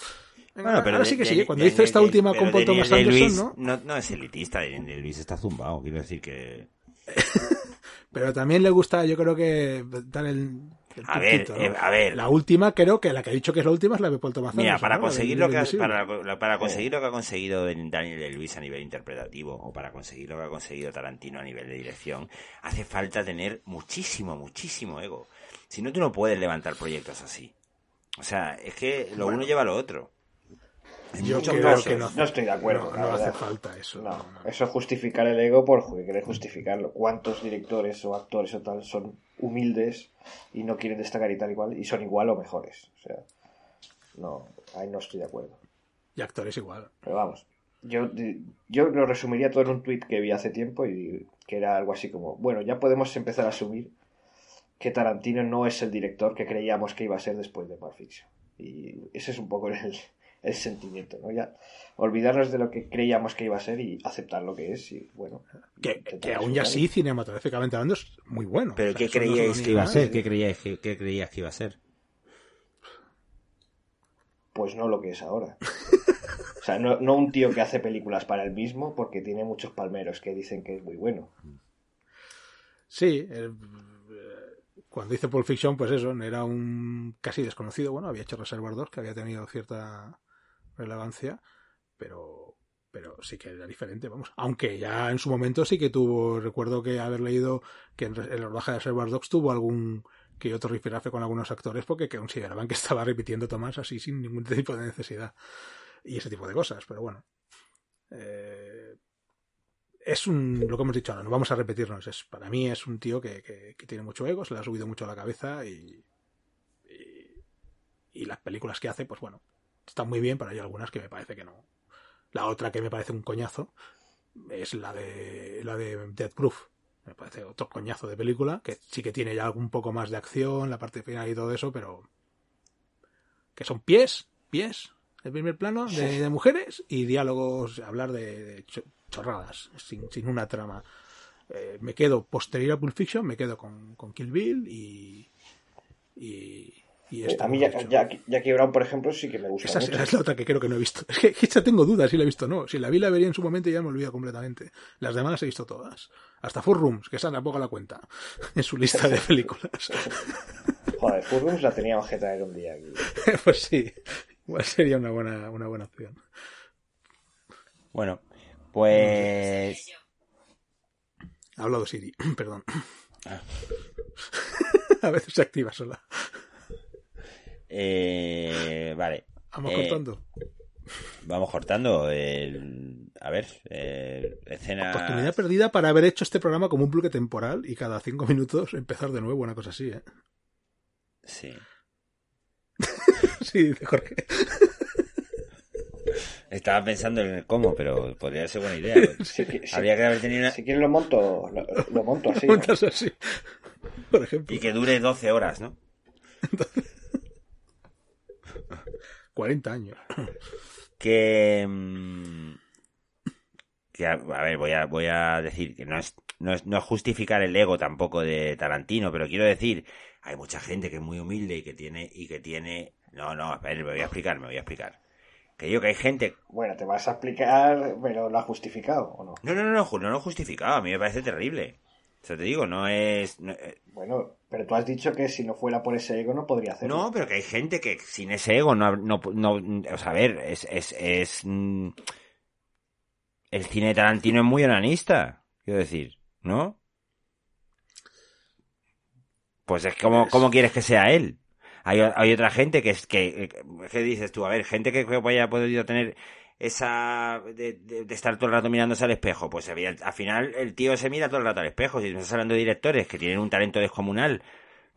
bueno, pero ahora sí que sí. Cuando hizo esta última con Paul Thomas Anderson, ¿no? ¿no? No es elitista. Daniel de Lewis está zumbado. Quiero decir que... pero también le gusta, yo creo que dar el, a ver, eh, a ver. La última, creo que la que ha dicho que es la última es la de Paul Thomas Mira, para conseguir, lo que ha, para, para, conseguir lo que ha conseguido Daniel de Luis a nivel interpretativo, o para conseguir lo que ha conseguido Tarantino a nivel de dirección, hace falta tener muchísimo, muchísimo ego. Si no, tú no puedes levantar proyectos así. O sea, es que lo uno lleva a lo otro. Yo creo que no, estoy de acuerdo. No, hace falta eso. No, eso es justificar el ego por querer justificarlo. ¿Cuántos directores o actores o tal son humildes y no quieren destacar y tal igual y son igual o mejores? O sea, no, ahí no estoy de acuerdo. Y actores igual. Pero vamos, yo, yo lo resumiría todo en un tweet que vi hace tiempo y que era algo así como, bueno, ya podemos empezar a asumir que Tarantino no es el director que creíamos que iba a ser después de Pulp Fiction. Y ese es un poco el, el sentimiento, ¿no? Ya olvidarnos de lo que creíamos que iba a ser y aceptar lo que es y bueno. Que, aún ya sí, cinematográficamente hablando, es muy bueno. ¿Pero qué creíais que iba a ser? ¿Qué creíais que, qué creías que iba a ser? Pues no lo que es ahora. o sea, no, no un tío que hace películas para él mismo porque tiene muchos palmeros que dicen que es muy bueno. Sí, cuando hice Pulp Fiction, pues eso, era un casi desconocido. Bueno, había hecho Reservoir 2, que había tenido cierta relevancia, pero, pero sí que era diferente, vamos. Aunque ya en su momento sí que tuvo, recuerdo que haber leído que en el rodaje de Reservoir Dogs tuvo algún que otro rifirafe con algunos actores porque consideraban que estaba repitiendo Tomás así sin ningún tipo de necesidad y ese tipo de cosas, pero bueno. Eh, es un, lo que hemos dicho ahora, no vamos a repetirnos, es, para mí es un tío que, que, tiene mucho ego, se le ha subido mucho a la cabeza y, y, y las películas que hace, pues bueno, están muy bien, pero hay algunas que me parece que no. La otra que me parece un coñazo es la de la de Dead Proof. Me parece otro coñazo de película, que sí que tiene ya un poco más de acción, la parte final y todo eso, pero que son pies, pies, el primer plano de, mujeres y diálogos, hablar de, chorradas, sin, sin, una trama. Eh, me quedo posterior a Pulp Fiction, me quedo con, con Kill Bill y, y, eh, a mí Jackie, Brown, por ejemplo, sí que me gusta. Esa, es la otra que creo que no he visto. Es que ya tengo dudas si la he visto o no. Si la vi, la vería en su momento y ya me olvido completamente. Las demás las he visto todas. Hasta Four Rooms, que esa tampoco la cuenta en su lista de películas. Joder, Four Rooms la tenía ojeta en un día aquí. pues sí, igual sería una buena, una buena opción. Bueno, pues. Ha hablado Siri, perdón. Ah. A veces se activa sola. Eh, vale. Vamos cortando. Vamos cortando. El, a ver, eh, escena. Oportunidad perdida para haber hecho este programa como un bloque temporal y cada cinco minutos empezar de nuevo, una cosa así, ¿eh? Sí. sí, dice Jorge. Estaba pensando en el cómo, pero podría ser buena idea. Habría que haber tenido una... Si quieres lo monto, lo, monto así. así, por ejemplo. Y que dure 12 horas, ¿no? 40 años. Que. Mm, que a, a ver, voy a, voy a decir que no es, no es, no es justificar el ego tampoco de Tarantino, pero quiero decir, hay mucha gente que es muy humilde y que tiene, y que tiene, no, no, a ver, me voy a explicar, me voy a explicar. Que digo que hay gente, Bueno, te vas a explicar, pero lo ha justificado, ¿o no? no, no, no, no, no lo he justificado, a mí me parece terrible. O sea, te digo, no es, no, eh, Bueno, pero tú has dicho que si no fuera por ese ego no podría hacerlo. No, pero que hay gente que sin ese ego no, no, no o sea, a ver, es, es, es, mm, el cine de Tarantino es muy onanista, quiero decir, ¿no? Pues es como, ¿cómo quieres que sea él? Hay, hay otra gente que es que, ¿qué dices tú? A ver, gente que que haya podido tener esa de, de- estar todo el rato mirándose al espejo, pues al final el tío se mira todo el rato al espejo. Si estás hablando de directores que tienen un talento descomunal,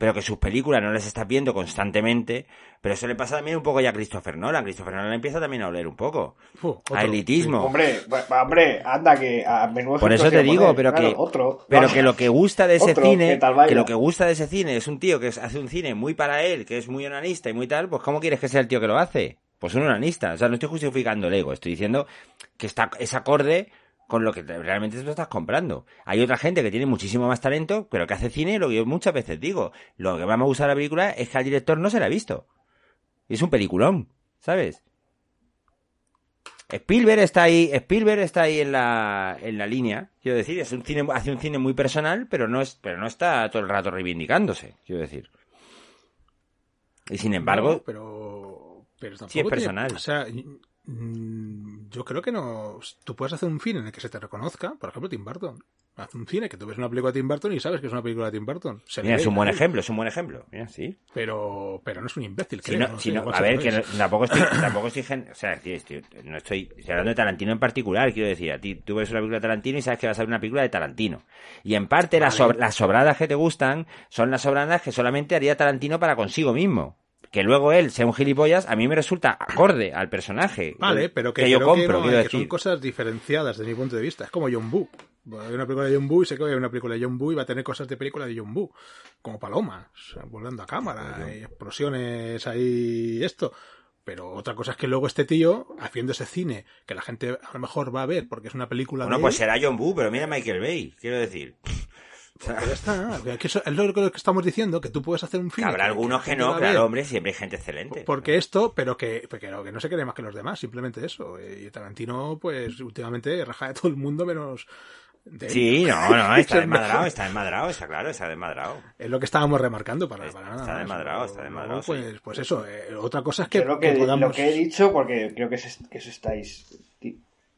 pero que sus películas no las estás viendo constantemente, pero eso le pasa también un poco ya a Christopher Nolan. Christopher Nolan empieza también a oler un poco. A elitismo. Hombre, anda que a menudo Por eso te digo, poner. pero Claro, que, otro. pero Vamos. que lo que gusta de ese Otro, cine, que lo que gusta de ese cine es un tío que hace un cine muy para él, que es muy onanista y muy tal, pues ¿cómo quieres que sea el tío que lo hace? Pues un onanista. O sea, no estoy justificando el ego, estoy diciendo que está, es acorde con lo que te- realmente te lo estás comprando. Hay otra gente que tiene muchísimo más talento, pero que hace cine, lo que yo muchas veces digo, lo que me gusta de la película es que al director no se la ha visto. Es un peliculón, ¿sabes? Spielberg está ahí, Spielberg está ahí en la, en la línea, quiero decir, es un cine, hace un cine muy personal, pero no es, pero no está todo el rato reivindicándose, quiero decir. Y sin embargo, No, pero, pero tampoco Sí, es tiene- personal. o sea, yo creo que no. Tú puedes hacer un cine en el que se te reconozca, por ejemplo, Tim Burton. Haz un cine que tú ves una película de Tim Burton y sabes que es una película de Tim Burton. Se mira, es un buen ahí, ejemplo, es un buen ejemplo, mira, sí. Pero, pero no es un imbécil, Si creo. no- no si no- a ver, que tampoco estoy, tampoco estoy, o sea, estoy- no estoy, estoy hablando de Tarantino en particular, quiero decir, a ti tú ves una película de Tarantino y sabes que vas a ver una película de Tarantino. Y en parte las, Vale. sobr- las sobradas que te gustan son las sobradas que solamente haría Tarantino para consigo mismo. Que luego él sea un gilipollas, a mí me resulta acorde al personaje. Vale, pero que, yo creo compro, que, no, quiero que decir. son cosas diferenciadas desde mi punto de vista. Es como John Boo. Hay una película de John Boo y sé que hay una película de John Boo y va a tener cosas de película de John Boo. Como palomas, volando a cámara, y explosiones ahí, esto. Pero otra cosa es que luego este tío, haciendo ese cine, que la gente a lo mejor va a ver porque es una película Bueno, de pues será John Boo, pero mira Michael Bay, quiero decir. Pues ya está. Que eso es lo que estamos diciendo, que tú puedes hacer un que cine. habrá algunos que gente no, claro, hombre, siempre hay gente excelente. Porque esto, pero que, que, no, que no se cree más que los demás, simplemente eso. Y Tarantino, pues últimamente raja de todo el mundo menos de. Sí, no, no, Es está desmadrado, está desmadrado, está claro, está desmadrado. Es lo que estábamos remarcando para, para nada. está desmadrado, está desmadrado, Pues, sí. pues eso, eh, otra cosa es que, lo que, que podamos. lo que he dicho, porque creo que, es- que eso estáis.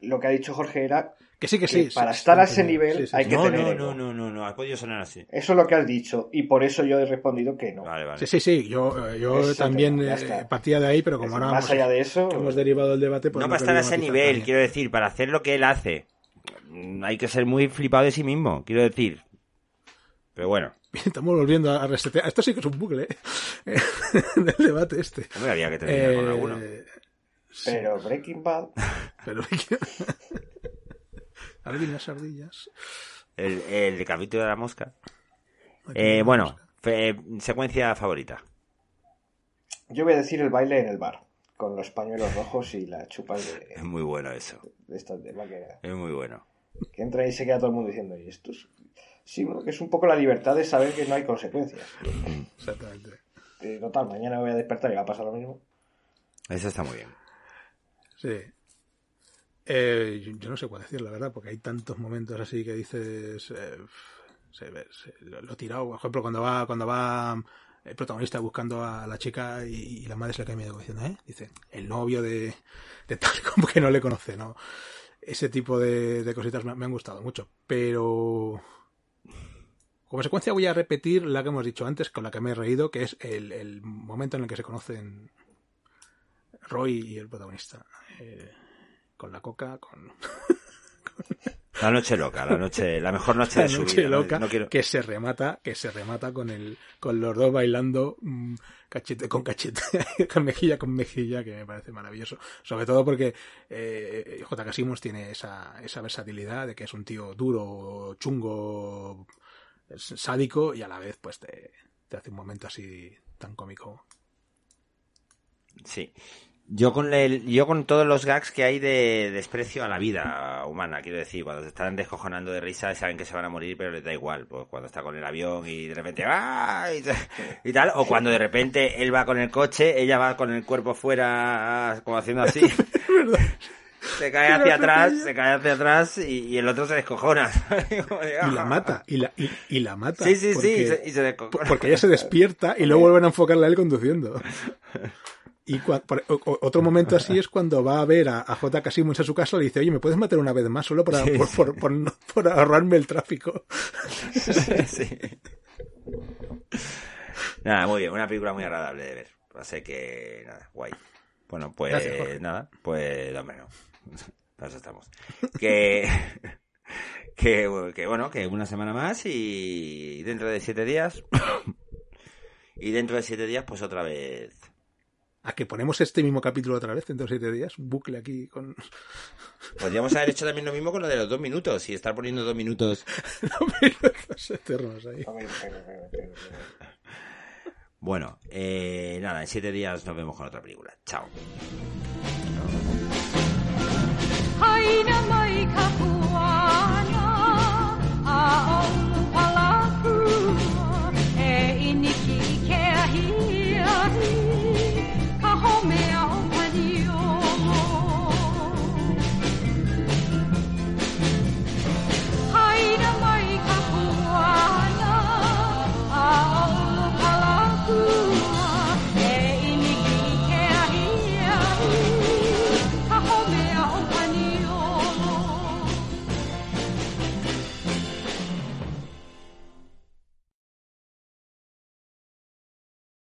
Lo que ha dicho Jorge era Que sí, que que sí. para sí, estar sí, a ese sí, nivel sí, sí, hay sí. que No, tener no, ego. no, no, no, no, ha podido sonar así. Eso es lo que has dicho. Y por eso yo he respondido que no. Vale, vale. Sí, sí, sí, yo, eh, yo también eh, partía de ahí, pero como ahora más hemos, allá de eso, hemos derivado del debate, pues no para estar a ese nivel, también. quiero decir, para hacer lo que él hace, mm, hay que ser muy flipado de sí mismo, quiero decir. Pero bueno, Estamos volviendo a resetear. Esto sí que es un bucle, ¿eh? del debate este. hombre, había que terminar con Eh, alguno. sí, pero Breaking Bad. pero... Ardillas, ardillas. El, el capítulo de la mosca. Eh, bueno, fe- secuencia favorita. Yo voy a decir el baile en el bar. Con los pañuelos rojos y las chupas de, Es muy bueno eso, de estas de vaquera. es muy bueno. Que entra y se queda todo el mundo diciendo, ¿y esto es? Sí, bueno, que es un poco la libertad de saber que no hay consecuencias. Exactamente. Eh, Total, mañana me voy a despertar y va a pasar lo mismo. Eso está muy bien. Sí. Eh, yo, yo no sé cuál decir, la verdad, porque hay tantos momentos así que dices. eh, se se- lo, lo tirado. Por ejemplo, cuando va, cuando va el protagonista buscando a la chica y, la madre se le cae medio diciendo, ¿eh? Dice, el novio de, de tal, como que no le conoce, ¿no? Ese tipo de, de cositas me, me han gustado mucho. Pero. Como secuencia voy a repetir la que hemos dicho antes, con la que me he reído, que es el, el momento en el que se conocen Roy y el protagonista. Eh, con la coca, con La noche loca, la noche, la mejor noche la de su noche vida. loca, no quiero- que se remata, que se remata con el, con los dos bailando mm, cachete con cachete, con mejilla con mejilla, que me parece maravilloso. Sobre todo porque eh, J. Casimos tiene esa, esa versatilidad de que es un tío duro, chungo, sádico y a la vez pues te, te hace un momento así tan cómico. Sí. Yo con el, yo con todos los gags que hay de desprecio a la vida humana, quiero decir, cuando se están descojonando de risa saben que se van a morir, pero les da igual, pues cuando está con el avión y de repente ¡ah! y, tal, o cuando de repente él va con el coche, ella va con el cuerpo fuera como haciendo así. se cae hacia atrás, se cae hacia atrás y, el otro se descojona. y la mata, y la, y, la mata. Sí, sí, sí, y se, descojona. Porque ella se despierta y luego vuelven a enfocarla a él conduciendo. Y otro momento así es cuando va a ver a, a J. Casimons a su casa y le dice, oye, ¿me puedes matar una vez más solo para, por, por, ahorrarme el tráfico? sí. Nada, muy bien, una película muy agradable de ver. Así que, nada, guay. Bueno, pues nada, pues hombre, no. Para eso estamos. Que, que, que, bueno, que una semana más y dentro de siete días. y dentro de siete días, pues otra vez a que ponemos este mismo capítulo otra vez dentro de siete días, un bucle aquí con... Podríamos haber hecho también lo mismo con lo de los dos minutos y estar poniendo dos minutos... eternos ahí. Bueno, eh, nada, en siete días nos vemos con otra película. Chao.